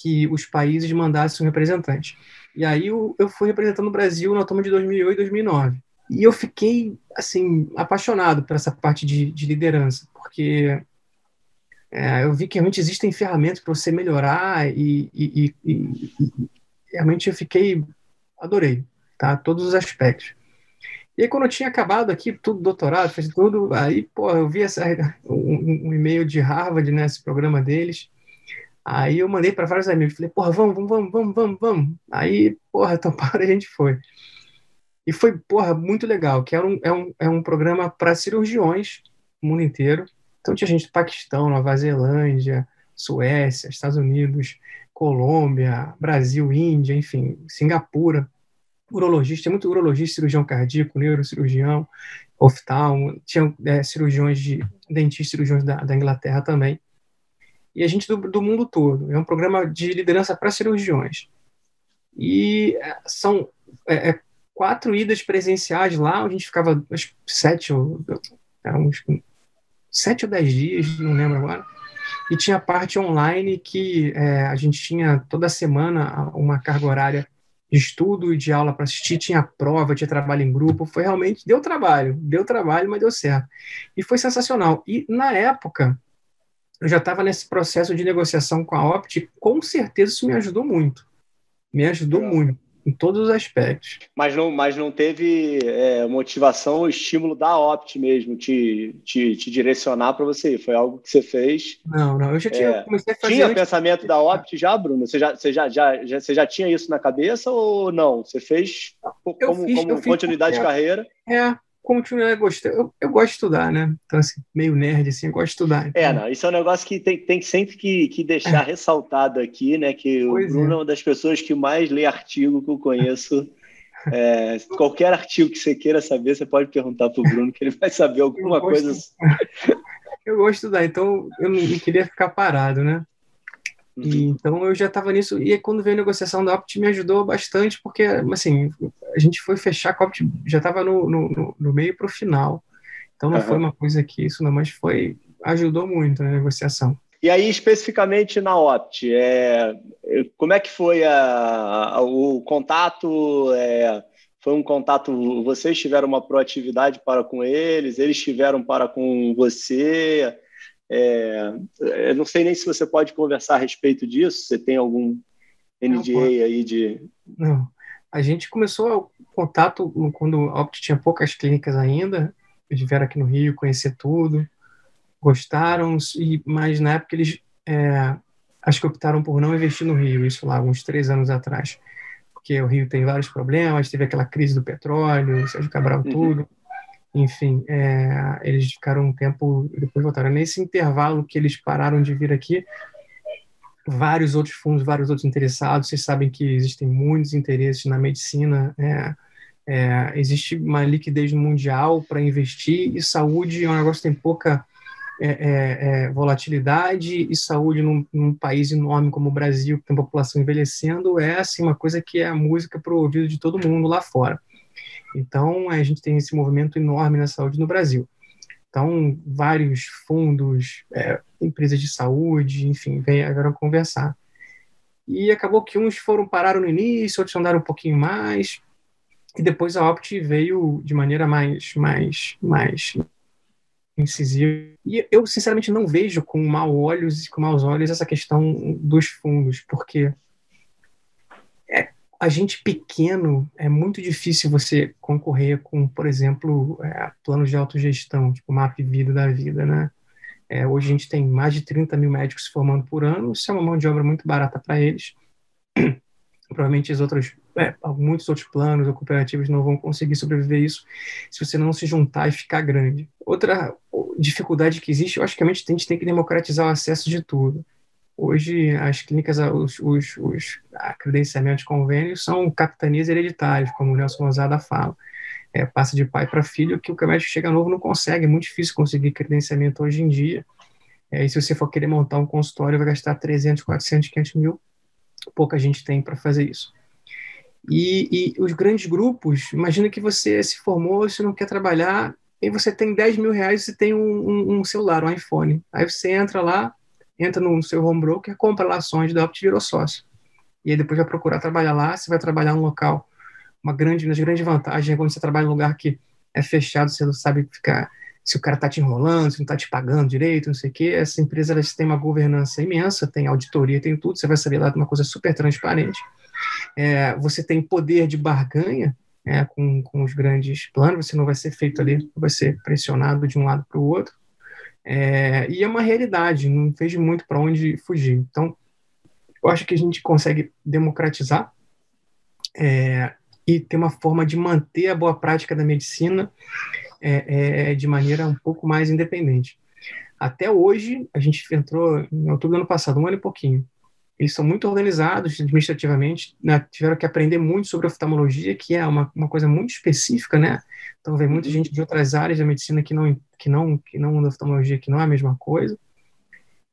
Speaker 2: que os países mandassem um representante. E aí eu, eu fui representando o Brasil na toma de 2008 e 2009. E eu fiquei, assim, apaixonado por essa parte de, de liderança, porque é, eu vi que realmente existem ferramentas para você melhorar e, e, e, e, realmente eu fiquei, adorei, tá? Todos os aspectos. E aí, quando eu tinha acabado aqui, tudo doutorado, fez tudo, aí, pô, eu vi essa, um, um e-mail de Harvard, né, esse programa deles, aí eu mandei para vários amigos, falei, porra, vamos, vamos, vamos, vamos, vamos. Aí, porra, toparam e a gente foi. E foi, porra, muito legal, que é um, é um, é um programa para cirurgiões no mundo inteiro. Então tinha gente do Paquistão, Nova Zelândia, Suécia, Estados Unidos, Colômbia, Brasil, Índia, enfim, Singapura urologista, muito urologista, cirurgião cardíaco, neurocirurgião, oftalmo, tinha é, cirurgiões de dentistas, cirurgiões da, da, Inglaterra também. E a gente do, do mundo todo. É um programa de liderança para cirurgiões. E é, são é, é, quatro idas presenciais lá, a gente ficava acho, sete ou uns sete ou dez dias, não lembro agora. E tinha parte online que é, a gente tinha toda semana uma carga horária de estudo e de aula para assistir, tinha prova, tinha trabalho em grupo, foi realmente, deu trabalho, deu trabalho, mas deu certo. E foi sensacional. E na época, eu já estava nesse processo de negociação com a Opt, com certeza isso me ajudou muito. Me ajudou muito em todos os aspectos.
Speaker 1: Mas não, mas não teve é, motivação ou estímulo da Opt mesmo te, te, te direcionar para você ir. Foi algo que você fez.
Speaker 2: Não, não. Eu já tinha é, comecei a fazer.
Speaker 1: Tinha antes... pensamento da Opt já, Bruno? Você já, você já, já, já, você já tinha isso na cabeça ou não? Você fez como, fiz, como continuidade de carreira?
Speaker 2: É, continuar gostando. Eu, eu gosto de estudar, né? Então, assim, meio nerd, assim, eu gosto de estudar.
Speaker 1: É, então... É, não, isso é um negócio que tem, tem sempre que, que deixar é. ressaltado aqui, né? Que pois o Bruno é. é uma das pessoas que mais lê artigo que eu conheço. É, qualquer artigo que você queira saber, você pode perguntar para o Bruno, que ele vai saber alguma coisa.
Speaker 2: eu gosto de estudar, então eu não queria ficar parado, né? E, uhum. então eu já estava nisso. E quando veio a negociação da Opt, me ajudou bastante, porque assim, a gente foi fechar a Opt, já estava no, no, no, meio para o final. Então não uhum. foi uma coisa que isso, não, mas foi. ajudou muito na negociação.
Speaker 1: E aí, especificamente na Opt, é, como é que foi a, a, o contato? É, foi um contato, vocês tiveram uma proatividade para com eles, eles tiveram para com você? É, eu não sei nem se você pode conversar a respeito disso. Você tem algum NDA não, aí de.
Speaker 2: Não. A gente começou o contato quando a Opt tinha poucas clínicas ainda. Eles vieram aqui no Rio conhecer tudo, gostaram, e, mas na época eles é, acho que optaram por não investir no Rio, isso lá, uns três anos atrás. Porque o Rio tem vários problemas, teve aquela crise do petróleo, Sérgio Cabral, uhum. tudo. enfim, é, eles ficaram um tempo depois voltaram. Nesse intervalo que eles pararam de vir aqui, vários outros fundos, vários outros interessados. Vocês sabem que existem muitos interesses na medicina. É, é, existe uma liquidez mundial para investir e saúde é um negócio que tem pouca é, é, é, volatilidade e saúde num, num, país enorme como o Brasil, que tem população envelhecendo, é assim, uma coisa que é a música para o ouvido de todo mundo lá fora. Então, a gente tem esse movimento enorme na saúde no Brasil. Então, vários fundos, é, empresas de saúde, enfim, vieram conversar. E acabou que uns foram pararam no início, outros andaram um pouquinho mais, e depois a Opt veio de maneira mais, mais, mais incisiva. E eu, sinceramente, não vejo com maus olhos, com maus olhos essa questão dos fundos, porque é, a gente pequeno é muito difícil você concorrer com, por exemplo, é, planos de autogestão, tipo Map Vida da vida, né? É, hoje a gente tem mais de 30 mil médicos se formando por ano, isso é uma mão de obra muito barata para eles. Provavelmente os outros, é, muitos outros planos ou cooperativas não vão conseguir sobreviver isso se você não se juntar e ficar grande. Outra dificuldade que existe, eu acho que a gente tem, que democratizar o acesso de tudo. Hoje, as clínicas, os, os, os credenciamentos de convênios são capitanias hereditárias, como o Nelson Gonzaga fala. É, passa de pai para filho, que o médico chega novo não consegue, é muito difícil conseguir credenciamento hoje em dia. É, e se você for querer montar um consultório, vai gastar 300, 400, 500 mil, pouca gente tem para fazer isso. E, e, os grandes grupos, imagina que você se formou, você não quer trabalhar, e você tem 10 mil reais, você tem um, um, um celular, um iPhone. Aí você entra lá, entra no seu home broker, compra lá ações da Opt virou sócio. E aí depois vai procurar trabalhar lá, você vai trabalhar num local. Uma grande, uma das grandes vantagens é quando você trabalha em um lugar que é fechado, você não sabe ficar se o cara está te enrolando, se não está te pagando direito, não sei o quê. Essa empresa ela tem uma governança imensa, tem auditoria, tem tudo, você vai saber lá de uma coisa super transparente. É, você tem poder de barganha é, com, com os grandes planos, você não vai ser feito ali, vai ser pressionado de um lado para o outro. É, e é uma realidade, não vejo muito para onde fugir. Então, eu acho que a gente consegue democratizar é, e ter uma forma de manter a boa prática da medicina é, é, de maneira um pouco mais independente. Até hoje, a gente entrou em outubro do ano passado, um ano e pouquinho. Eles são muito organizados administrativamente, né, tiveram que aprender muito sobre oftalmologia, que é uma, uma coisa muito específica, né? Então, vem muita gente de outras áreas da medicina que não, que não, que não da oftalmologia, que não é a mesma coisa.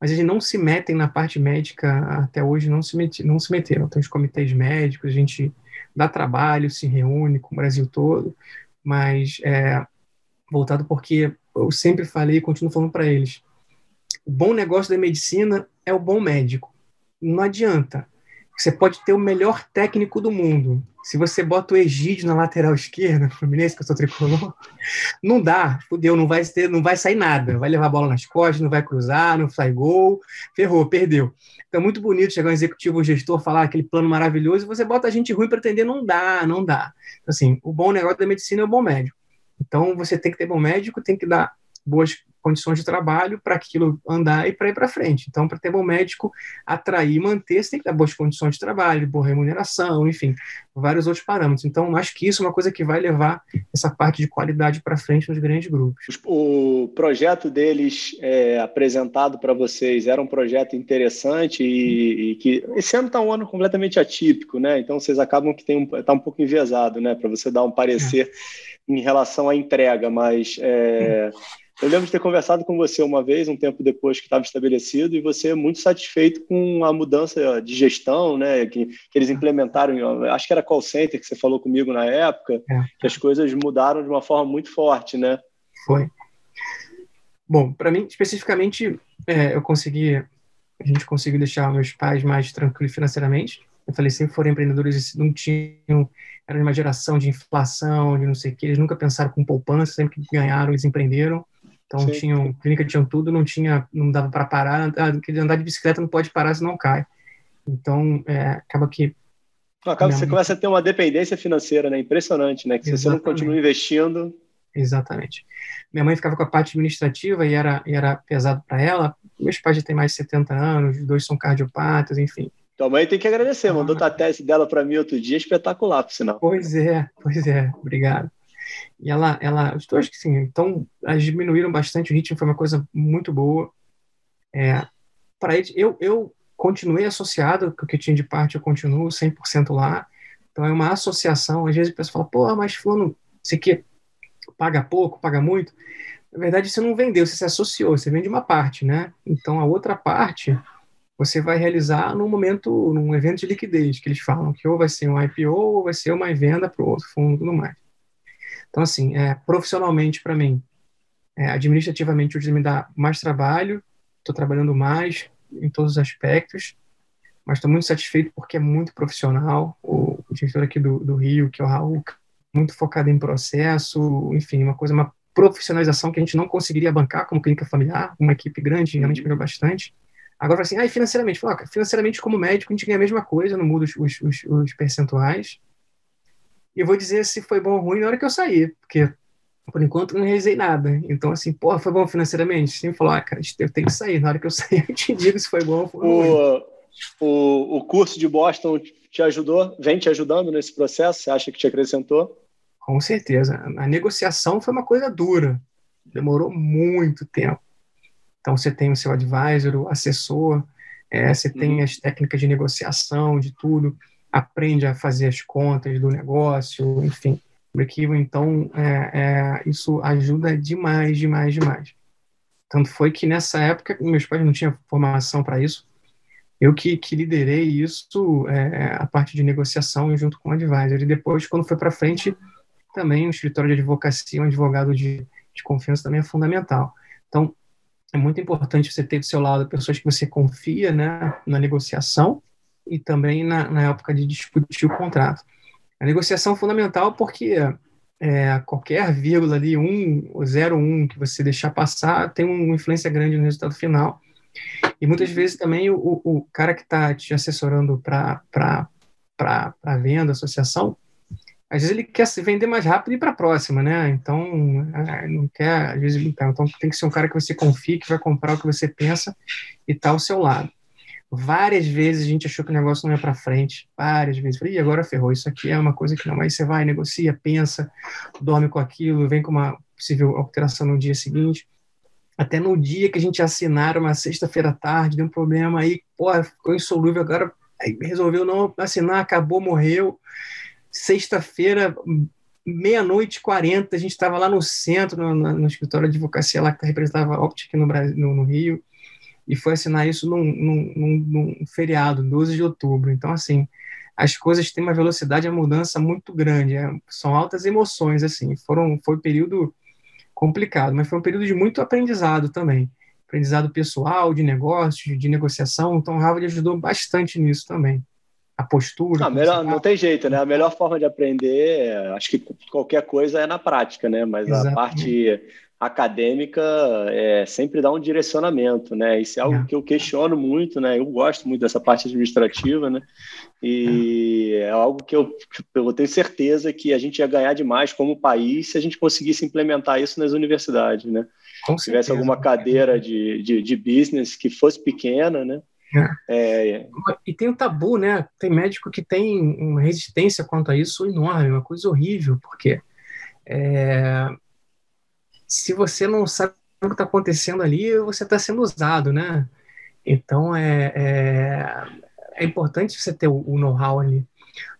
Speaker 2: Mas eles não se metem na parte médica até hoje, não se, met, não se meteram. Tem os comitês médicos, a gente dá trabalho, se reúne com o Brasil todo, mas é, voltado porque eu sempre falei e continuo falando para eles: o bom negócio da medicina é o bom médico. Não adianta você pode ter o melhor técnico do mundo. Se você bota o Egídio na lateral esquerda, Fluminense, que eu sou tricolor, não dá, fudeu, não vai, ter, não vai sair nada. Vai levar a bola nas costas, não vai cruzar, não sai gol, ferrou, perdeu. Então é muito bonito chegar um executivo, um gestor, falar aquele plano maravilhoso, e você bota a gente ruim para atender, não dá, não dá. Assim, o bom negócio da medicina é o bom médico. Então você tem que ter bom médico, tem que dar boas condições de trabalho para aquilo andar e para ir para frente. Então, para ter bom médico, atrair e manter, você tem que dar boas condições de trabalho, boa remuneração, enfim, vários outros parâmetros. Então, acho que isso é uma coisa que vai levar essa parte de qualidade para frente nos grandes grupos.
Speaker 1: O projeto deles é, apresentado para vocês era um projeto interessante e, e que esse ano está um ano completamente atípico, né? Então, vocês acabam que tem um, tá um pouco enviesado, né? Para você dar um parecer é. em relação à entrega, mas é, eu lembro de ter conversado com você uma vez, um tempo depois que estava estabelecido, e você é muito satisfeito com a mudança de gestão, né, que, que eles implementaram. Acho que era call center que você falou comigo na época, é. que as coisas mudaram de uma forma muito forte, né?
Speaker 2: Foi. Bom, para mim especificamente, é, eu consegui, a gente conseguiu deixar meus pais mais tranquilos financeiramente. Eu falei, sempre foram empreendedores, não tinham, era uma geração de inflação, de não sei o que, eles nunca pensaram com poupança, sempre que ganharam, eles empreenderam. Então Sim. tinham clínica, tinham tudo, não tinha, não dava para parar. Ah, andar de bicicleta não pode parar se não cai. Então é, acaba que
Speaker 1: acaba você começa a ter uma dependência financeira, né? Impressionante, né? Que se você não continua investindo.
Speaker 2: Exatamente. Minha mãe ficava com a parte administrativa e era, e era pesado para ela. Meus pais já têm mais de 70 anos, os dois são cardiopatas, enfim.
Speaker 1: Tua mãe tem que agradecer, mandou ah. a tese dela para mim outro dia, espetacular, por sinal.
Speaker 2: Pois é, pois é, obrigado. E ela, ela, os dois que sim, então elas diminuíram bastante o ritmo, foi uma coisa muito boa. É, para eu, eu continuei associado, o que tinha de parte eu continuo 100% lá. Então é uma associação. Às vezes o pessoal fala, pô, mas fulano, você que paga pouco, paga muito. Na verdade, você não vendeu, você se associou, você vende uma parte, né? Então a outra parte você vai realizar no momento, num evento de liquidez, que eles falam que ou vai ser um IPO ou vai ser uma venda para o outro fundo e tudo mais. Então, assim, é, profissionalmente, para mim, é, administrativamente, hoje me dá mais trabalho, estou trabalhando mais em todos os aspectos, mas estou muito satisfeito porque é muito profissional. O, diretor aqui do, do Rio, que é o Raul, muito focado em processo, enfim, uma coisa, uma profissionalização que a gente não conseguiria bancar como clínica familiar, uma equipe grande, realmente melhorou bastante. Agora, assim, ah, financeiramente, fala, financeiramente, como médico, a gente ganha a mesma coisa, não muda os, os, os percentuais. E vou dizer se foi bom ou ruim na hora que eu sair, porque por enquanto não realizei nada. Então, assim, porra, foi bom financeiramente? Sim, falou, ah, cara, eu tenho que sair. Na hora que eu sair, eu te digo se foi bom ou foi
Speaker 1: ruim. O, o curso de Boston te ajudou? Vem te ajudando nesse processo? Você acha que te acrescentou?
Speaker 2: Com certeza. A negociação foi uma coisa dura. Demorou muito tempo. Então, você tem o seu advisor, o assessor, é, você tem uhum. as técnicas de negociação, de tudo, aprende a fazer as contas do negócio, enfim. Break-even, então, é, é, isso ajuda demais, demais, demais. Tanto foi que nessa época, meus pais não tinham formação para isso, eu que, que liderei isso, é, a parte de negociação junto com o advisor. E depois, quando foi para frente, também o escritório de advocacia, um advogado de, de confiança também é fundamental. Então, é muito importante você ter do seu lado pessoas que você confia né, na negociação e também na, na época de discutir o contrato. A negociação é fundamental porque é, qualquer vírgula ali, um ou zero um que você deixar passar, tem uma influência grande no resultado final. E muitas vezes também o, o cara que está te assessorando para a venda, associação, às vezes ele quer se vender mais rápido e ir para a próxima, né? Então, é, não quer, às vezes, então, então tem que ser um cara que você confie, que vai comprar o que você pensa e tá ao seu lado. Várias vezes a gente achou que o negócio não ia para frente, várias vezes. Falei, e agora ferrou, isso aqui é uma coisa que não. Aí você vai, negocia, pensa, dorme com aquilo, vem com uma possível alteração no dia seguinte. Até no dia que a gente assinaram, uma sexta-feira à tarde, deu um problema aí, pô, ficou insolúvel, agora resolveu não assinar, acabou, morreu sexta-feira, meia-noite quarenta, a gente estava lá no centro, no, no, escritório de advocacia lá que representava a Optic no, Brasil, no, no, Rio, e foi assinar isso num, num, num, feriado, 12 de outubro. Então, assim, as coisas têm uma velocidade, a mudança muito grande, é, são altas emoções, assim, foram, foi um período complicado, mas foi um período de muito aprendizado também, aprendizado pessoal, de negócios, de negociação, então o Harvard ajudou bastante nisso também a postura.
Speaker 1: Ah, melhor, não tem jeito, né? A melhor forma de aprender, acho que qualquer coisa é na prática, né? Mas Exatamente. a parte acadêmica é sempre dá um direcionamento, né? Isso é algo é. que eu questiono muito, né? Eu gosto muito dessa parte administrativa, né? E é, algo que eu, eu tenho certeza que a gente ia ganhar demais como país se a gente conseguisse implementar isso nas universidades, né? Se tivesse alguma cadeira de, de, de business que fosse pequena, né?
Speaker 2: É. é. E tem o tabu, né? Tem médico que tem uma resistência quanto a isso enorme, uma coisa horrível, porque é, se você não sabe o que está acontecendo ali, você está sendo usado, né? Então é, é, é importante você ter o, o know-how ali.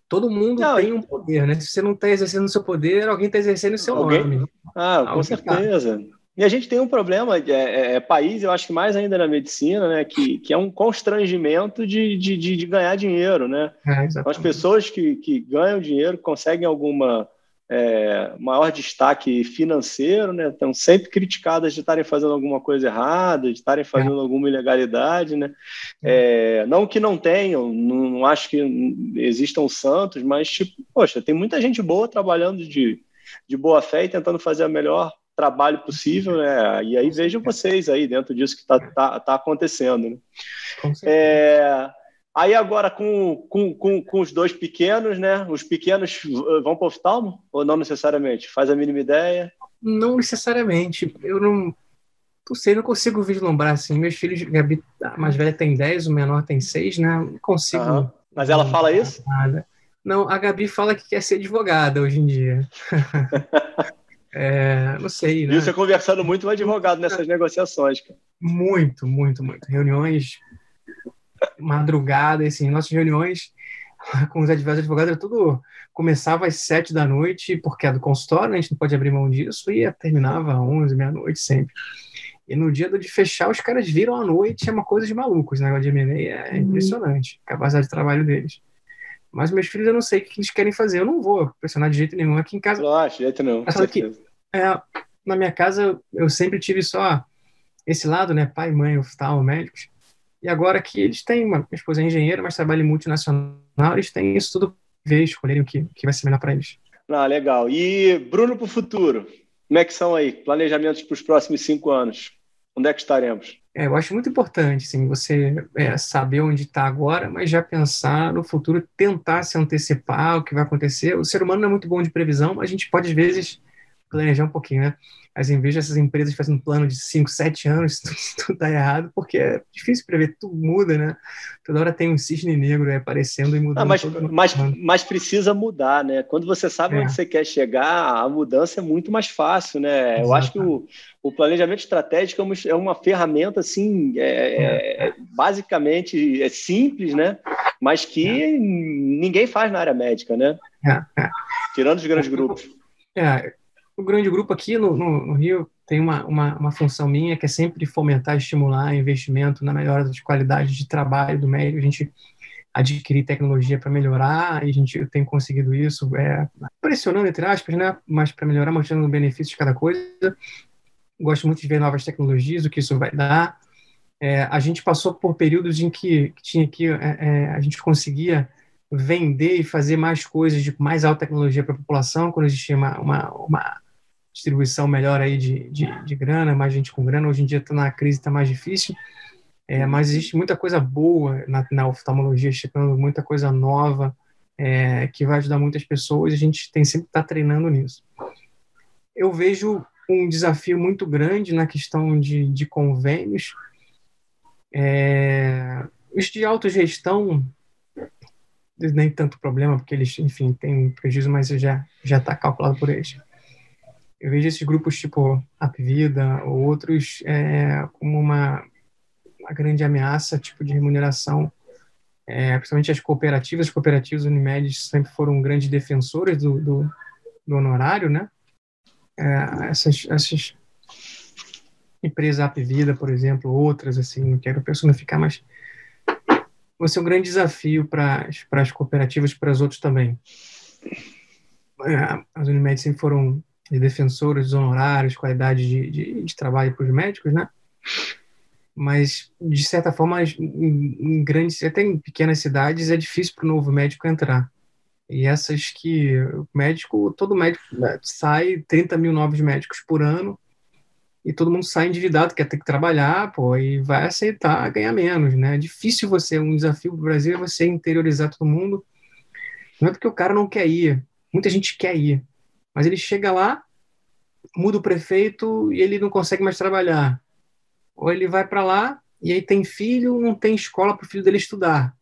Speaker 2: Todo mundo não, tem um poder, né? Se você não está exercendo o seu poder, alguém está exercendo o seu alguém? nome.
Speaker 1: Ah, com certeza. Tá. E a gente tem um problema, é, é, é, país, eu acho que mais ainda na medicina, né, que, que é um constrangimento de, de, de, de ganhar dinheiro, né? É, então, As pessoas que, que ganham dinheiro, conseguem alguma é, maior destaque financeiro, né, estão sempre criticadas de estarem fazendo alguma coisa errada, de estarem fazendo é. alguma ilegalidade, né? É. não que não tenham, não, não acho que existam santos, mas tipo, poxa, tem muita gente boa trabalhando de, de boa fé e tentando fazer a melhor trabalho possível, né? E aí vejam vocês aí dentro disso que está tá, tá acontecendo, né? Aí agora com, com, com, com, os dois pequenos, né? Os pequenos vão para o oftalmo ou não necessariamente? Faz a mínima ideia?
Speaker 2: Não necessariamente. Eu não, não sei, não consigo vislumbrar assim. Meus filhos, Gabi, a mais velha tem 10, o menor tem 6, né? Não consigo.
Speaker 1: Mas ela fala isso?
Speaker 2: Nada. Não, a Gabi fala que quer ser advogada hoje em dia. é, não sei, né?
Speaker 1: E você conversando muito com advogado nessas negociações, cara.
Speaker 2: Muito, muito, muito. Reuniões madrugada, assim, nossas reuniões com os advogados, advogados era tudo começava às sete da noite, porque é do consultório, né? a gente não pode abrir mão disso, e terminava às onze, meia-noite sempre. E no dia de fechar, os caras viram à noite, é uma coisa de malucos, o negócio de M&A é uhum. impressionante, a capacidade de trabalho deles. Mas meus filhos eu não sei o que eles querem fazer. Eu não vou pressionar de jeito nenhum aqui em casa.
Speaker 1: Não, de jeito nenhum.
Speaker 2: Que, é, na minha casa eu sempre tive só esse lado, né? Pai, mãe, oftalmo, médicos. E agora que eles têm uma minha esposa é engenheira, mas trabalha em multinacional, eles têm isso tudo ver, escolherem o que, que vai ser melhor para eles.
Speaker 1: Ah, legal. E Bruno para o futuro, como é que são aí planejamentos para os próximos cinco anos? Onde é que estaremos?
Speaker 2: É, eu acho muito importante sim, você é, saber onde está agora, mas já pensar no futuro, tentar se antecipar o que vai acontecer. O ser humano não é muito bom de previsão, mas a gente pode, às vezes, planejar um pouquinho, né? Mas em vez dessas empresas fazendo um plano de 5, 7 anos, tudo, tudo dá errado, porque é difícil prever, tudo muda, né? Toda hora tem um cisne negro aí aparecendo e mudando. Ah,
Speaker 1: mas, mas, mas precisa mudar, né? Quando você sabe é. onde você quer chegar, a mudança é muito mais fácil, né? Exato. Eu acho que o, o planejamento estratégico é uma, é uma ferramenta, assim, é, é, é, basicamente é simples, né? Mas que é. ninguém faz na área médica, né? Tirando os grandes grupos.
Speaker 2: É, o grande grupo aqui no, no, no Rio tem uma, uma, uma, função minha que é sempre fomentar estimular investimento na melhora das qualidades de trabalho do médico. A gente adquirir tecnologia para melhorar e a gente tem conseguido isso, é, pressionando, entre aspas, né? mas para melhorar, mostrando o benefício de cada coisa. Gosto muito de ver novas tecnologias, o que isso vai dar. É, a gente passou por períodos em que, que tinha que é, é a gente conseguia vender e fazer mais coisas de mais alta tecnologia para a população, quando existia uma, uma, uma distribuição melhor aí de, de, de grana, mais gente com grana. Hoje em dia está na crise, está mais difícil. É, mas existe muita coisa boa na, na oftalmologia, chegando muita coisa nova é, que vai ajudar muitas pessoas. A gente tem sempre que estar tá treinando nisso. Eu vejo um desafio muito grande na questão de, de convênios. É, os de autogestão nem tanto problema, porque eles, enfim, têm prejuízo, mas já está calculado por eles eu vejo esses grupos tipo Apvida ou outros é, como uma, uma grande ameaça tipo de remuneração é, principalmente as cooperativas, as cooperativas Unimed sempre foram grandes defensores do, do, do honorário, né? É, essas, essas empresas Apvida, por exemplo, outras, assim, não quero personificar, mas vai ser um grande desafio para as cooperativas e para as outras também. É, as Unimed sempre foram de defensores honorários, qualidade de, de, de trabalho para os médicos, né? Mas, de certa forma, em, em grandes, até em pequenas cidades, é difícil para o novo médico entrar. E essas que o médico, todo médico né, sai 30 mil novos médicos por ano e todo mundo sai endividado, quer ter que trabalhar, pô, e vai aceitar ganhar menos, né? É difícil você, um desafio para o Brasil é você interiorizar todo mundo. Não é porque o cara não quer ir, muita gente quer ir, mas ele chega lá, muda o prefeito e ele não consegue mais trabalhar. Ou ele vai para lá e aí tem filho, não tem escola para o filho dele estudar.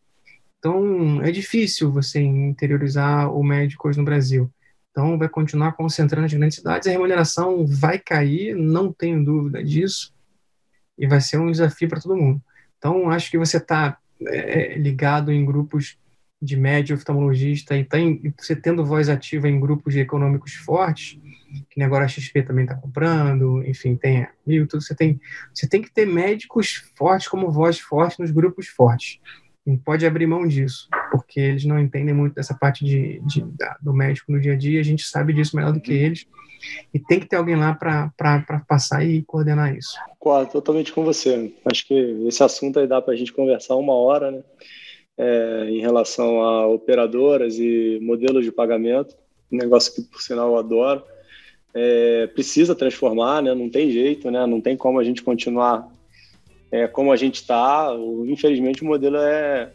Speaker 2: Então, é difícil você interiorizar o médico hoje no Brasil. Então, vai continuar concentrando nas grandes cidades, a remuneração vai cair, não tenho dúvida disso, e vai ser um desafio para todo mundo. Então, acho que você está é, ligado em grupos de médio oftalmologista e tem, você tendo voz ativa em grupos econômicos fortes, que nem agora a XP também está comprando, enfim, tem Milton, você tem, você tem que ter médicos fortes como voz forte nos grupos fortes. Não pode abrir mão disso, porque eles não entendem muito dessa parte de, de do médico no dia a dia, a gente sabe disso melhor do que eles, e tem que ter alguém lá para passar e coordenar isso.
Speaker 1: Concordo totalmente com você. Acho que esse assunto aí dá para a gente conversar uma hora, né? É, em relação a operadoras e modelos de pagamento, um negócio que, por sinal, eu adoro. É, precisa transformar, né? não tem jeito, né? não tem como a gente continuar é, como a gente está. Infelizmente, o modelo é,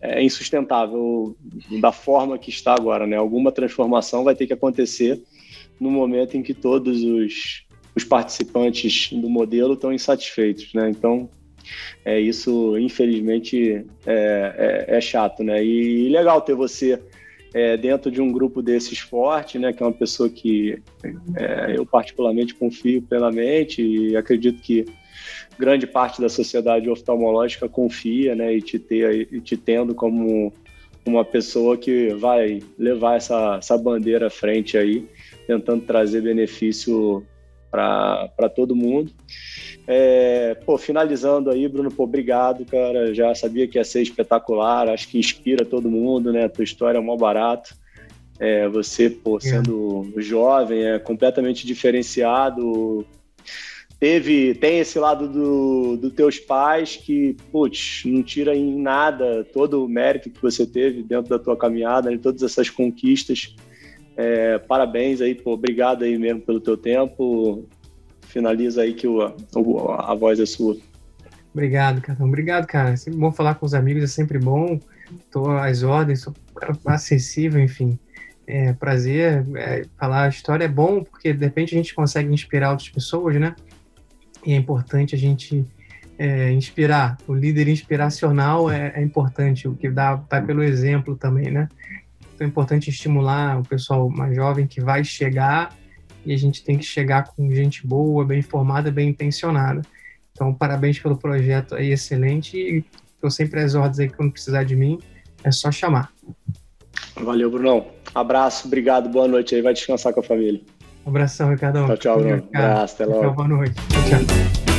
Speaker 1: é insustentável da forma que está agora. Né? Alguma transformação vai ter que acontecer no momento em que todos os, os participantes do modelo estão insatisfeitos. Né? Então, é, isso, infelizmente, é, é, é chato, né? E, legal ter você é, dentro de um grupo desses forte, né, que é uma pessoa que é, eu particularmente confio plenamente e acredito que grande parte da sociedade oftalmológica confia, né, e te ter, e te tendo como uma pessoa que vai levar essa, essa bandeira à frente aí, tentando trazer benefício para todo mundo. É, pô, finalizando aí, Bruno, pô, obrigado, cara. Já sabia que ia ser espetacular, acho que inspira todo mundo, né? Tua história é mó barato. É, você, pô, é. sendo é. jovem, é completamente diferenciado. Teve, tem esse lado dos do teus pais que, putz, não tira em nada todo o mérito que você teve dentro da tua caminhada, né? todas essas conquistas. É, parabéns aí, pô, obrigado aí mesmo pelo teu tempo finaliza aí que o, a, a voz é sua.
Speaker 2: Obrigado, Cartão. Obrigado, cara. É bom falar com os amigos, é sempre bom. Estou às ordens, sou acessível, enfim. É prazer. É, falar a história é bom porque de repente a gente consegue inspirar outras pessoas, né? E é importante a gente é, inspirar. O líder inspiracional é, é importante, o que dá vai pelo exemplo também, né? Então é importante estimular o pessoal mais jovem que vai chegar e a gente tem que chegar com gente boa, bem informada, bem intencionada. Então, parabéns pelo projeto aí, excelente. E estou sempre às ordens aí quando precisar de mim, é só chamar.
Speaker 1: Valeu, Brunão. Abraço, obrigado, boa noite aí, vai descansar com a família.
Speaker 2: Um abração, Ricardão.
Speaker 1: Tchau, tchau, Bruno. Abraço, até logo.
Speaker 2: Tchau, boa noite. Tchau, tchau.